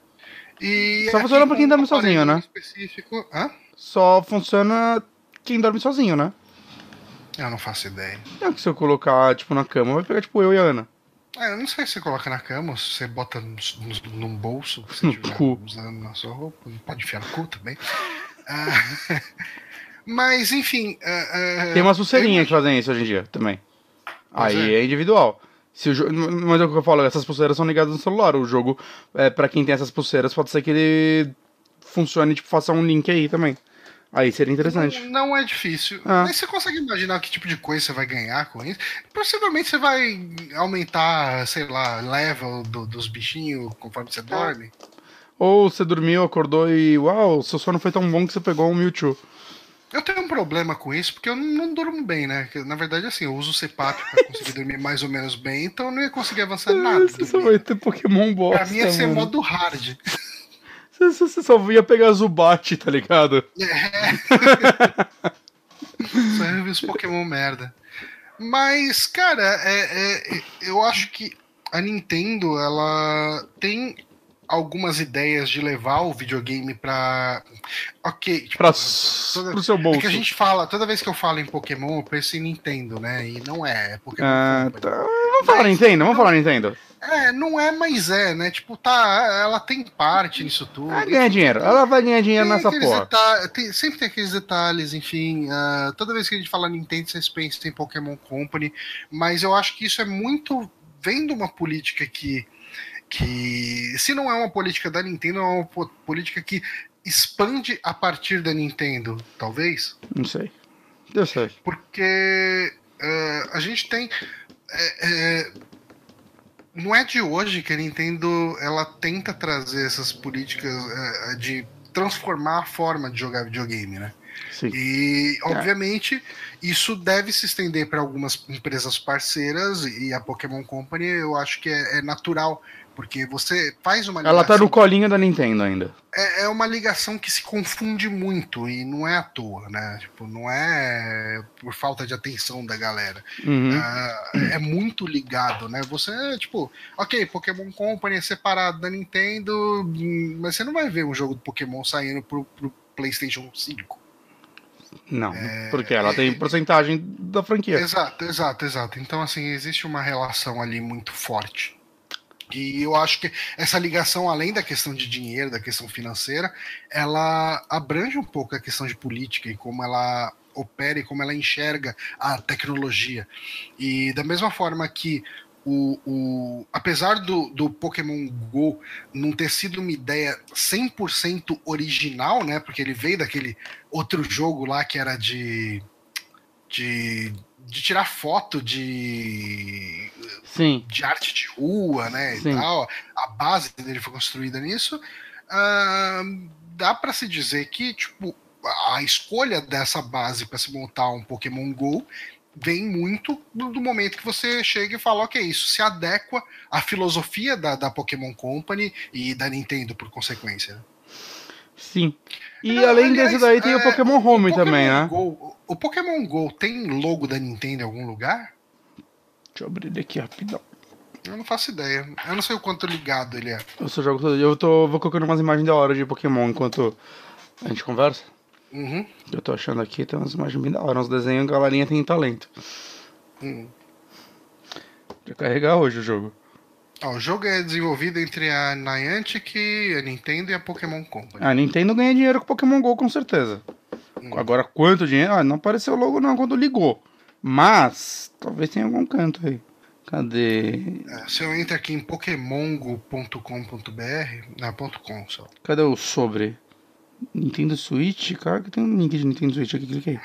E Só aqui funciona pra com quem um dorme sozinho, né? Específico. Hã? Só funciona quem dorme sozinho, né? Eu não faço ideia. É que se eu colocar, tipo, na cama, vai pegar, tipo, eu e a Ana. É, eu não sei se você coloca na cama, se você bota num bolso, que você estiver usando na sua roupa, pode enfiar no cu também. Ah, mas, enfim. ah, ah, Tem umas pulseirinhas eu que fazem isso hoje em dia também. Pois Aí é. é individual. Se o jo- Mas é o que eu falo, essas pulseiras são ligadas no celular. O jogo, é, para quem tem essas pulseiras, pode ser que ele funcione, tipo, faça um link aí também. Aí seria interessante. Não, não é difícil. Ah. Mas você consegue imaginar que tipo de coisa você vai ganhar com isso? Possivelmente você vai aumentar, sei lá, level do- dos bichinhos conforme você dorme. Ou você dormiu, acordou e, uau, seu sono foi tão bom que você pegou um Mewtwo. Eu tenho um problema com isso, porque eu não, durmo bem, né? Na verdade, assim, eu uso o CPAP pra conseguir dormir mais ou menos bem, então eu não ia conseguir avançar nada. Você só vai ter Pokémon bosta, Pra mim ia ser mano. modo hard. Você, você- só ia pegar Zubat, tá ligado? Só eu vi os Pokémon merda. Mas, cara, é, é- eu acho que a Nintendo, ela tem algumas ideias de levar o videogame pra. Ok, tipo, toda- pro seu é bolso. que a gente fala, toda vez que eu falo em Pokémon, eu penso em Nintendo, né? E não é, é Pokémon. Ah, tá. Vamos falar Nintendo, vamos falar Nintendo. É, não é, mas é, né? Tipo, tá, ela tem parte nisso tudo. Ela ganha dinheiro, ela vai ganhar dinheiro Tem nessa porra. tem- sempre tem aqueles detalhes, enfim. ah, toda vez que a gente fala Nintendo, vocês pensam em Pokémon Company, mas eu acho que isso é muito. vem de uma política que. Que se não é uma política da Nintendo, é uma po- política que expande a partir da Nintendo, talvez. Não sei. Eu sei. Porque eh, a gente tem. eh, eh, não é de hoje que a Nintendo ela tenta trazer essas políticas de transformar a forma de jogar videogame, né? Sim. E, É. obviamente, isso deve se estender para algumas empresas parceiras e a Pokémon Company eu acho que é, é natural, porque você faz uma Ela tá ligação- no colinho da Nintendo ainda. é, é uma ligação que se confunde muito e não é à toa, né? Tipo, não é por falta de atenção da galera. Uhum. Ah, é muito ligado, né? Você, tipo, ok, Pokémon Company é separado da Nintendo, mas você não vai ver um jogo do Pokémon saindo pro, pro PlayStation 5. Não, porque ela tem porcentagem da franquia. Exato, exato, exato. Então, assim, existe uma relação ali muito forte. E eu acho que essa ligação, além da questão de dinheiro, da questão financeira, ela abrange um pouco a questão de política e como ela opera e como ela enxerga a tecnologia. E da mesma forma que o, o, apesar do, do Pokémon Go não ter sido uma ideia 100% original, né? Porque ele veio daquele outro jogo lá que era de. de, de tirar foto de. Sim. de arte de rua, né? Sim. E tal. A base dele foi construída nisso. Ah, dá para se dizer que, tipo, a escolha dessa base para se montar um Pokémon Go vem muito do, do momento que você chega e fala, ok, isso se adequa à filosofia da, da Pokémon Company e da Nintendo, por consequência. né? Sim. E Não, além aliás, desse daí tem o é, Pokémon Home O também, Pokémon né? Go- o Pokémon Go tem logo da Nintendo em algum lugar? Deixa eu abrir ele aqui rapidão. Eu não faço ideia. Eu não sei o quanto ligado ele é. Eu só jogo todo dia. Eu tô, vou colocando umas imagens da hora de Pokémon enquanto a gente conversa. Uhum. Eu tô achando aqui, tem umas imagens bem da hora, uns desenhos, a galerinha tem talento. Hum. Vai carregar hoje o jogo. Ó, o jogo é desenvolvido entre a Niantic, a Nintendo e a Pokémon Company. A Nintendo ganha dinheiro com Pokémon GO, com certeza. Hum. Agora, quanto dinheiro? Ah, não apareceu logo não quando ligou. Mas, talvez tenha algum canto aí. Cadê? É, se eu entro aqui em pokémongo.com.br, não, ponto .com só. Cadê o sobre? Nintendo Switch? Cara, que tem um link de Nintendo Switch aqui, cliquei.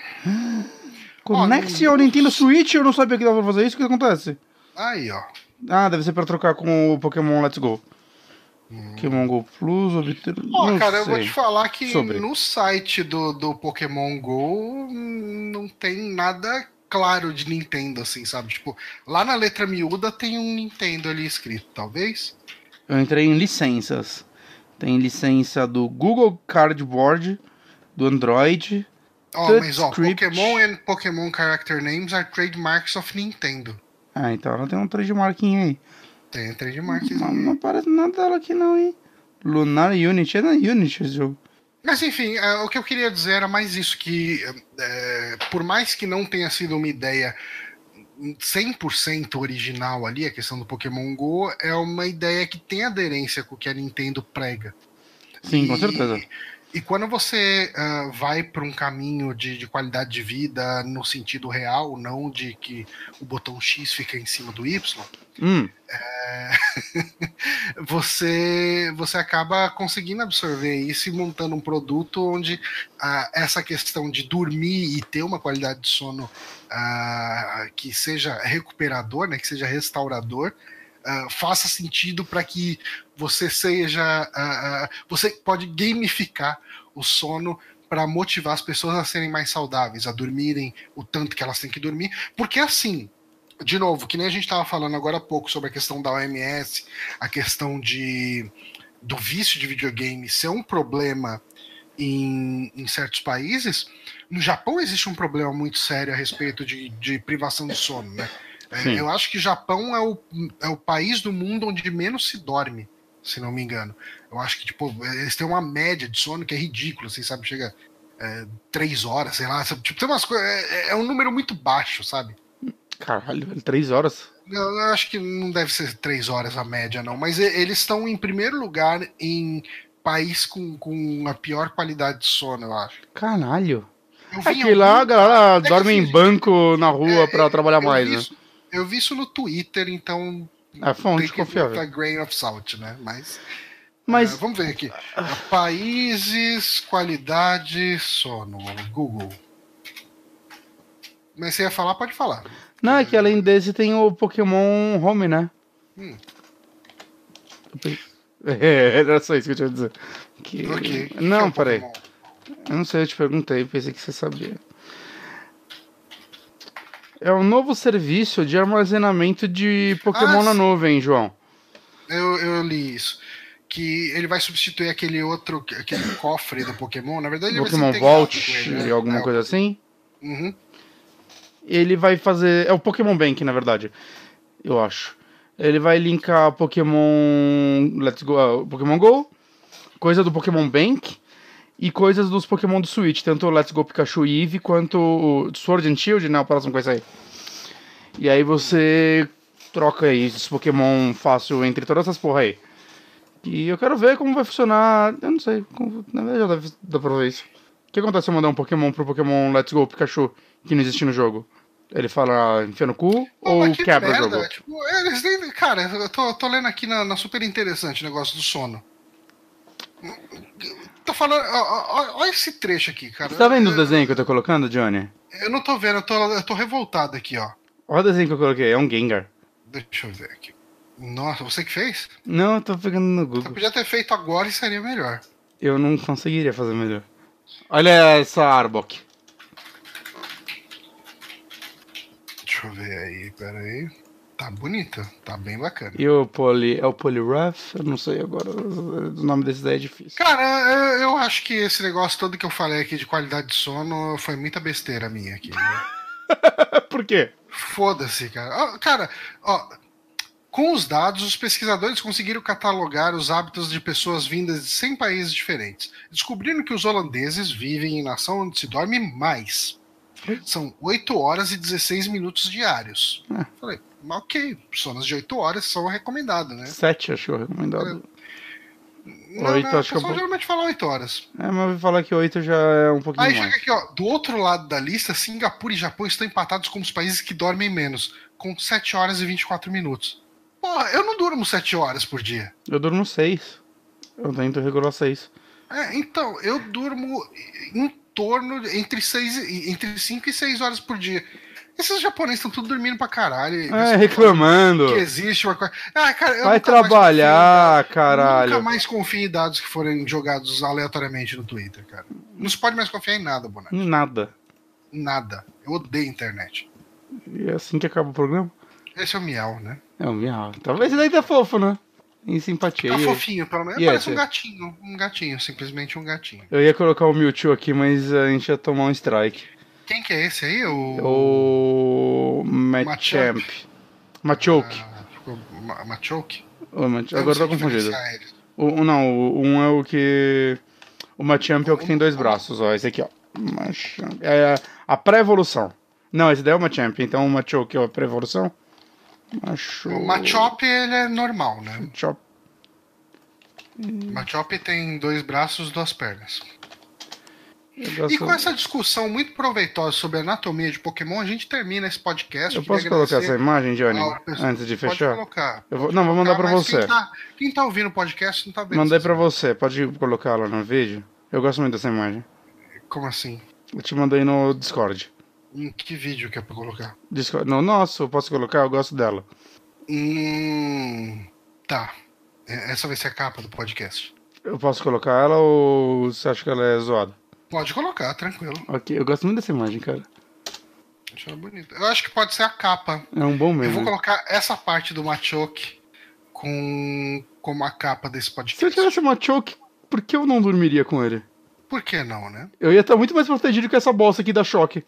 Conecte no- ao Nintendo Switch, eu não sabia que dava pra fazer isso, o que acontece? Aí, ó. Ah, deve ser pra trocar com o Pokémon Let's Go. Pokémon Go Plus, obter... Ó, não cara, eu vou sei. te falar que Sobre. no site do, do Pokémon Go não tem nada claro de Nintendo, assim, sabe? Tipo, lá na letra miúda tem um Nintendo ali escrito, talvez. Eu entrei em licenças. Tem licença do Google Cardboard, do Android. Ó, Touch mas ó. Pokémon and Pokémon Character Names are trademarks of Nintendo. Ah, então ela tem um trademarking aí. Tem trademarks. Mas não aparece nada dela aqui não, hein? Lunar Unity, é na Unity esse jogo. Mas enfim, é, o que eu queria dizer era mais isso, que é, por mais que não tenha sido uma ideia 100% original ali, a questão do Pokémon GO, é uma ideia que tem aderência com o que a Nintendo prega. Sim, com E- certeza. E quando você ah, vai para um caminho de, de qualidade de vida no sentido real, não de que o botão X fica em cima do Y, Hum, você você acaba conseguindo absorver isso e montando um produto onde ah, essa questão de dormir e ter uma qualidade de sono ah, que seja recuperador, né, que seja restaurador, ah, faça sentido para que você seja ah, ah, você pode gamificar o sono para motivar as pessoas a serem mais saudáveis, a dormirem o tanto que elas têm que dormir, porque assim de novo, que nem a gente estava falando agora há pouco sobre a questão da OMS, a questão de do vício de videogame ser um problema em, em certos países, no Japão existe um problema muito sério a respeito de, de privação de sono, né? É, eu acho que Japão é o, é o país do mundo onde menos se dorme, se não me engano. Eu acho que, tipo, eles têm uma média de sono que é ridícula, assim, sabe? Chega é, três horas, sei lá. Sabe? Tipo, tem umas coisas. É, é um número muito baixo, sabe? caralho, três horas. Eu, eu acho que não deve ser três horas a média, não. Mas eles estão em primeiro lugar em país com, com a pior qualidade de sono, eu acho. Caralho. Eu É que lá a algum- galera dorme em assim, banco na rua É, pra trabalhar mais, né? isso- Eu vi isso no Twitter, então. É fonte confiável. botar grain of salt, né? Mas. Mas ah, vamos ver aqui. Países, qualidade, sono. Google. Mas você ia falar, pode falar. Não, é que além desse tem o Pokémon Home, né? Hum. É, era só isso que eu tinha a dizer. Que... Ok. Não, Que é peraí. Pokémon? Eu não sei, eu te perguntei, pensei que você sabia. É um novo serviço de armazenamento de Pokémon Ah, na nuvem, João. Eu, eu li isso. Que ele vai substituir aquele outro, aquele cofre do Pokémon. Na verdade, ele Pokémon vai Vault, ele, né? alguma É, coisa assim. Uhum. Ele vai fazer. É o Pokémon Bank, na verdade. Eu acho. Ele vai linkar Pokémon Let's Go, ah, Pokémon Go, coisa do Pokémon Bank e coisas dos Pokémon do Switch, tanto o Let's Go Pikachu e Eevee quanto o Sword and Shield, né, o próximo vai sair. E aí você troca aí esses Pokémon fácil entre todas essas porra aí. E eu quero ver como vai funcionar. Eu não sei. Como, na verdade já dar pra ver isso. que acontece se eu mandar um Pokémon pro Pokémon Let's Go Pikachu que não existe no jogo? Ele fala enfia no cu Pô, ou que quebra o merda, jogo? Tipo, eles nem- cara, eu tô, tô lendo aqui na, na super interessante o negócio do sono. Tô falando, olha esse trecho aqui, cara. Você tá vendo os eu, desenhos que eu tô colocando, Johnny? eu não tô vendo, eu tô, eu tô revoltado aqui, ó. Olha o desenho que eu coloquei, é um Gengar. Deixa eu ver aqui. Nossa, você que fez? Não, eu tô pegando no Você Google. podia ter feito agora e seria melhor. Eu não conseguiria fazer melhor. Olha essa Arbok. Deixa eu ver aí, pera aí. Tá bonita, tá bem bacana. E o Poly. É o Poliwrath? Eu não sei agora. O nome desse daí é difícil. Cara, eu, acho que esse negócio todo que eu falei aqui de qualidade de sono foi muita besteira minha aqui. né? Por quê? Foda-se, cara. Cara, ó, com os dados, os pesquisadores conseguiram catalogar os hábitos de pessoas vindas de 100 países diferentes. Descobriram que os holandeses vivem em nação onde se dorme mais. São 8 horas e 16 minutos diários. Ah. Falei, mas ok, sonos de 8 horas são recomendados, né? Sete, acho que é recomendado. Não, Oito, não, acho que é o pessoal pouco- geralmente fala 8 horas. É, mas eu vou falar que oito já é um pouquinho Aí mais. chega aqui, ó, do outro lado da lista, Singapura e Japão estão empatados como os países que dormem menos, com 7 horas e 24 minutos. Porra, eu não durmo 7 horas por dia. Eu durmo seis. Eu tento regular seis. É, então, eu durmo em torno entre 6 e- entre 5 e 6 horas por dia. Esses japoneses estão tudo dormindo pra caralho. É, reclamando. Que existe uma coisa. Ah, cara, eu Vai trabalhar, caralho. Nunca mais confio em dados que forem jogados aleatoriamente no Twitter, cara. Não se pode mais confiar em nada, Boneco. Nada. Nada. Eu odeio a internet. E é assim que acaba o programa? Esse é o miau, né? É um miau. Talvez ele daí tá fofo, né? Em simpatia. Tá fofinho, pelo menos. Parece um gatinho. Um gatinho, simplesmente um gatinho. Eu ia colocar o Mewtwo aqui, mas a gente ia tomar um strike. Quem que é esse aí? O. O Machamp. Machoke. Ah, Machoke? O Mach- Agora sei confundido. o- não, o, um é o que. O Machamp é o que tem dois braços, ó. Esse aqui, ó. Machamp. É a, a pré-evolução. Não, esse daí é o Machamp, então o Machoke é a pré-evolução. Macho... O Machop, ele é normal, né? Machop. Machop tem dois braços, duas pernas. E com essa discussão muito proveitosa sobre a anatomia de Pokémon, a gente termina esse podcast. eu posso colocar essa imagem, Johnny, antes de Pode fechar? colocar. Eu vou- não, vou mandar pra Mas você. Quem tá, quem tá ouvindo o podcast não tá vendo. Mandei pra você, pode colocar lá no vídeo? Eu gosto muito dessa imagem. Como assim? Eu te mandei no Discord. Em que vídeo que é pra colocar? Discord. No nosso, eu posso colocar? Eu gosto dela. Hum. Tá. É- Essa vai ser a capa do podcast. Eu posso colocar ela ou você acha que ela é zoada? Pode colocar, tranquilo. Ok, eu gosto muito dessa imagem, cara. Acho ela bonita. Eu acho que pode ser a capa. É um bom Eu meme. vou colocar essa parte do Machoke com como a capa desse Se eu podcast. tivesse uma choke, por que eu não dormiria com ele? Por que não, né? Eu ia estar muito mais protegido que essa bosta aqui da choque.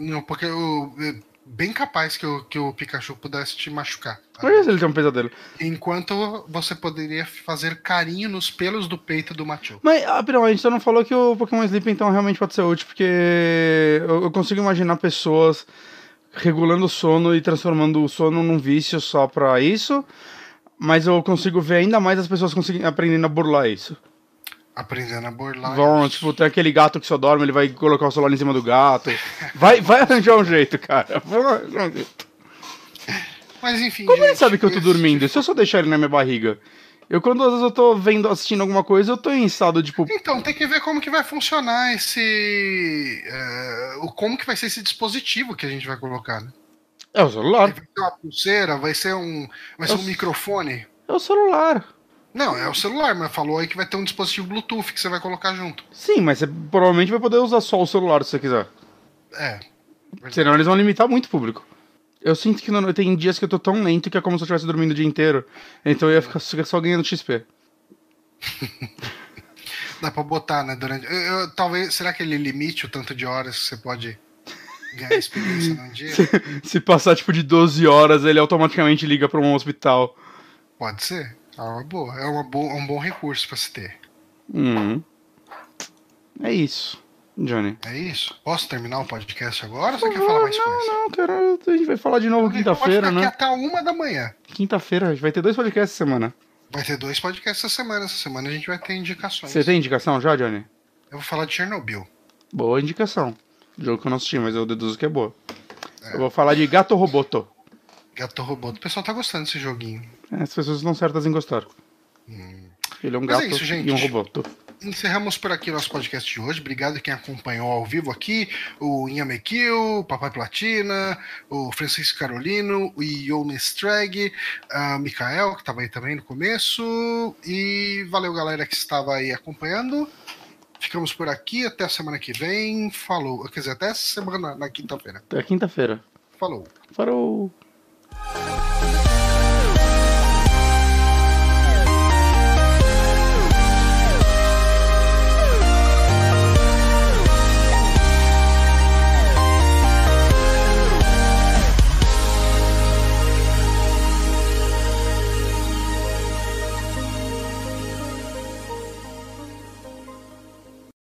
Não, porque eu, é bem capaz que o, que o Pikachu pudesse te machucar. tá? Olha se ele tem um pesadelo. Enquanto você poderia fazer carinho nos pelos do peito do Machoke. Mas, ah, a gente só não falou que o Pokémon Sleep então realmente pode ser útil, porque eu, eu consigo imaginar pessoas regulando o sono e transformando o sono num vício só pra isso, mas eu consigo ver ainda mais as pessoas conseguindo, aprendendo a burlar isso. Aprendendo a burlar. Vão, tipo, tem aquele gato que só dorme, ele vai colocar o celular em cima do gato. Vai, vai arranjar um jeito, cara. Vai arranjar um jeito. Mas enfim. Como ele gente, sabe que eu tô dormindo? Se eu só deixar ele na minha barriga? Eu, quando às vezes eu tô vendo, assistindo alguma coisa, eu tô em estado, tipo, Então, tem que ver como que vai funcionar esse. é, o como que vai ser esse dispositivo que a gente vai colocar, né? é o celular. Vai ser uma pulseira, vai ser um. Vai ser Eu- um microfone. É o celular. Não, é o celular, mas falou aí que vai ter um dispositivo Bluetooth que você vai colocar junto. Sim, mas você provavelmente vai poder usar só o celular se você quiser. É. Senão eles vão limitar muito o público. Eu sinto que não, tem dias que eu tô tão lento que é como se eu estivesse dormindo o dia inteiro. Então eu ia ficar só ganhando XP. Dá pra botar, né? Durante. eu- eu- talvez. Será que ele limite o tanto de horas que você pode ganhar experiência num dia? Se passar tipo de 12 horas, ele automaticamente liga pra um hospital. Pode ser. É uma boa. É uma boa, um bom recurso pra se ter. Hum. É isso, Johnny. É isso? Posso terminar o podcast agora ou você quer falar mais não, coisa? não, cara, a gente vai falar de novo A gente quinta-feira, né? aqui até uma da manhã. Quinta-feira, a gente vai ter dois podcasts essa semana. Vai ter dois podcasts essa semana. Essa semana a gente vai ter indicações. Você tem indicação já, Johnny? Eu vou falar de Chernobyl. Boa indicação. Jogo que eu não assisti, mas eu deduzo que é boa. Eu vou falar de Gato Roboto. Gato Robô. O pessoal tá gostando desse joguinho. É, as pessoas estão certas em gostar. Ele é um Mas é gato isso, gente. e um roboto. Encerramos por aqui nosso podcast de hoje. Obrigado quem acompanhou ao vivo aqui. O Inhamekil, o Papai Platina, o Francisco Carolino, o Ione Strag, a Mikael, que estava aí também no começo. E valeu, galera, que estava aí acompanhando. Ficamos por aqui. Até a semana que vem. Falou. Quer dizer, até semana, na quinta-feira. Até quinta-feira. Falou. Thank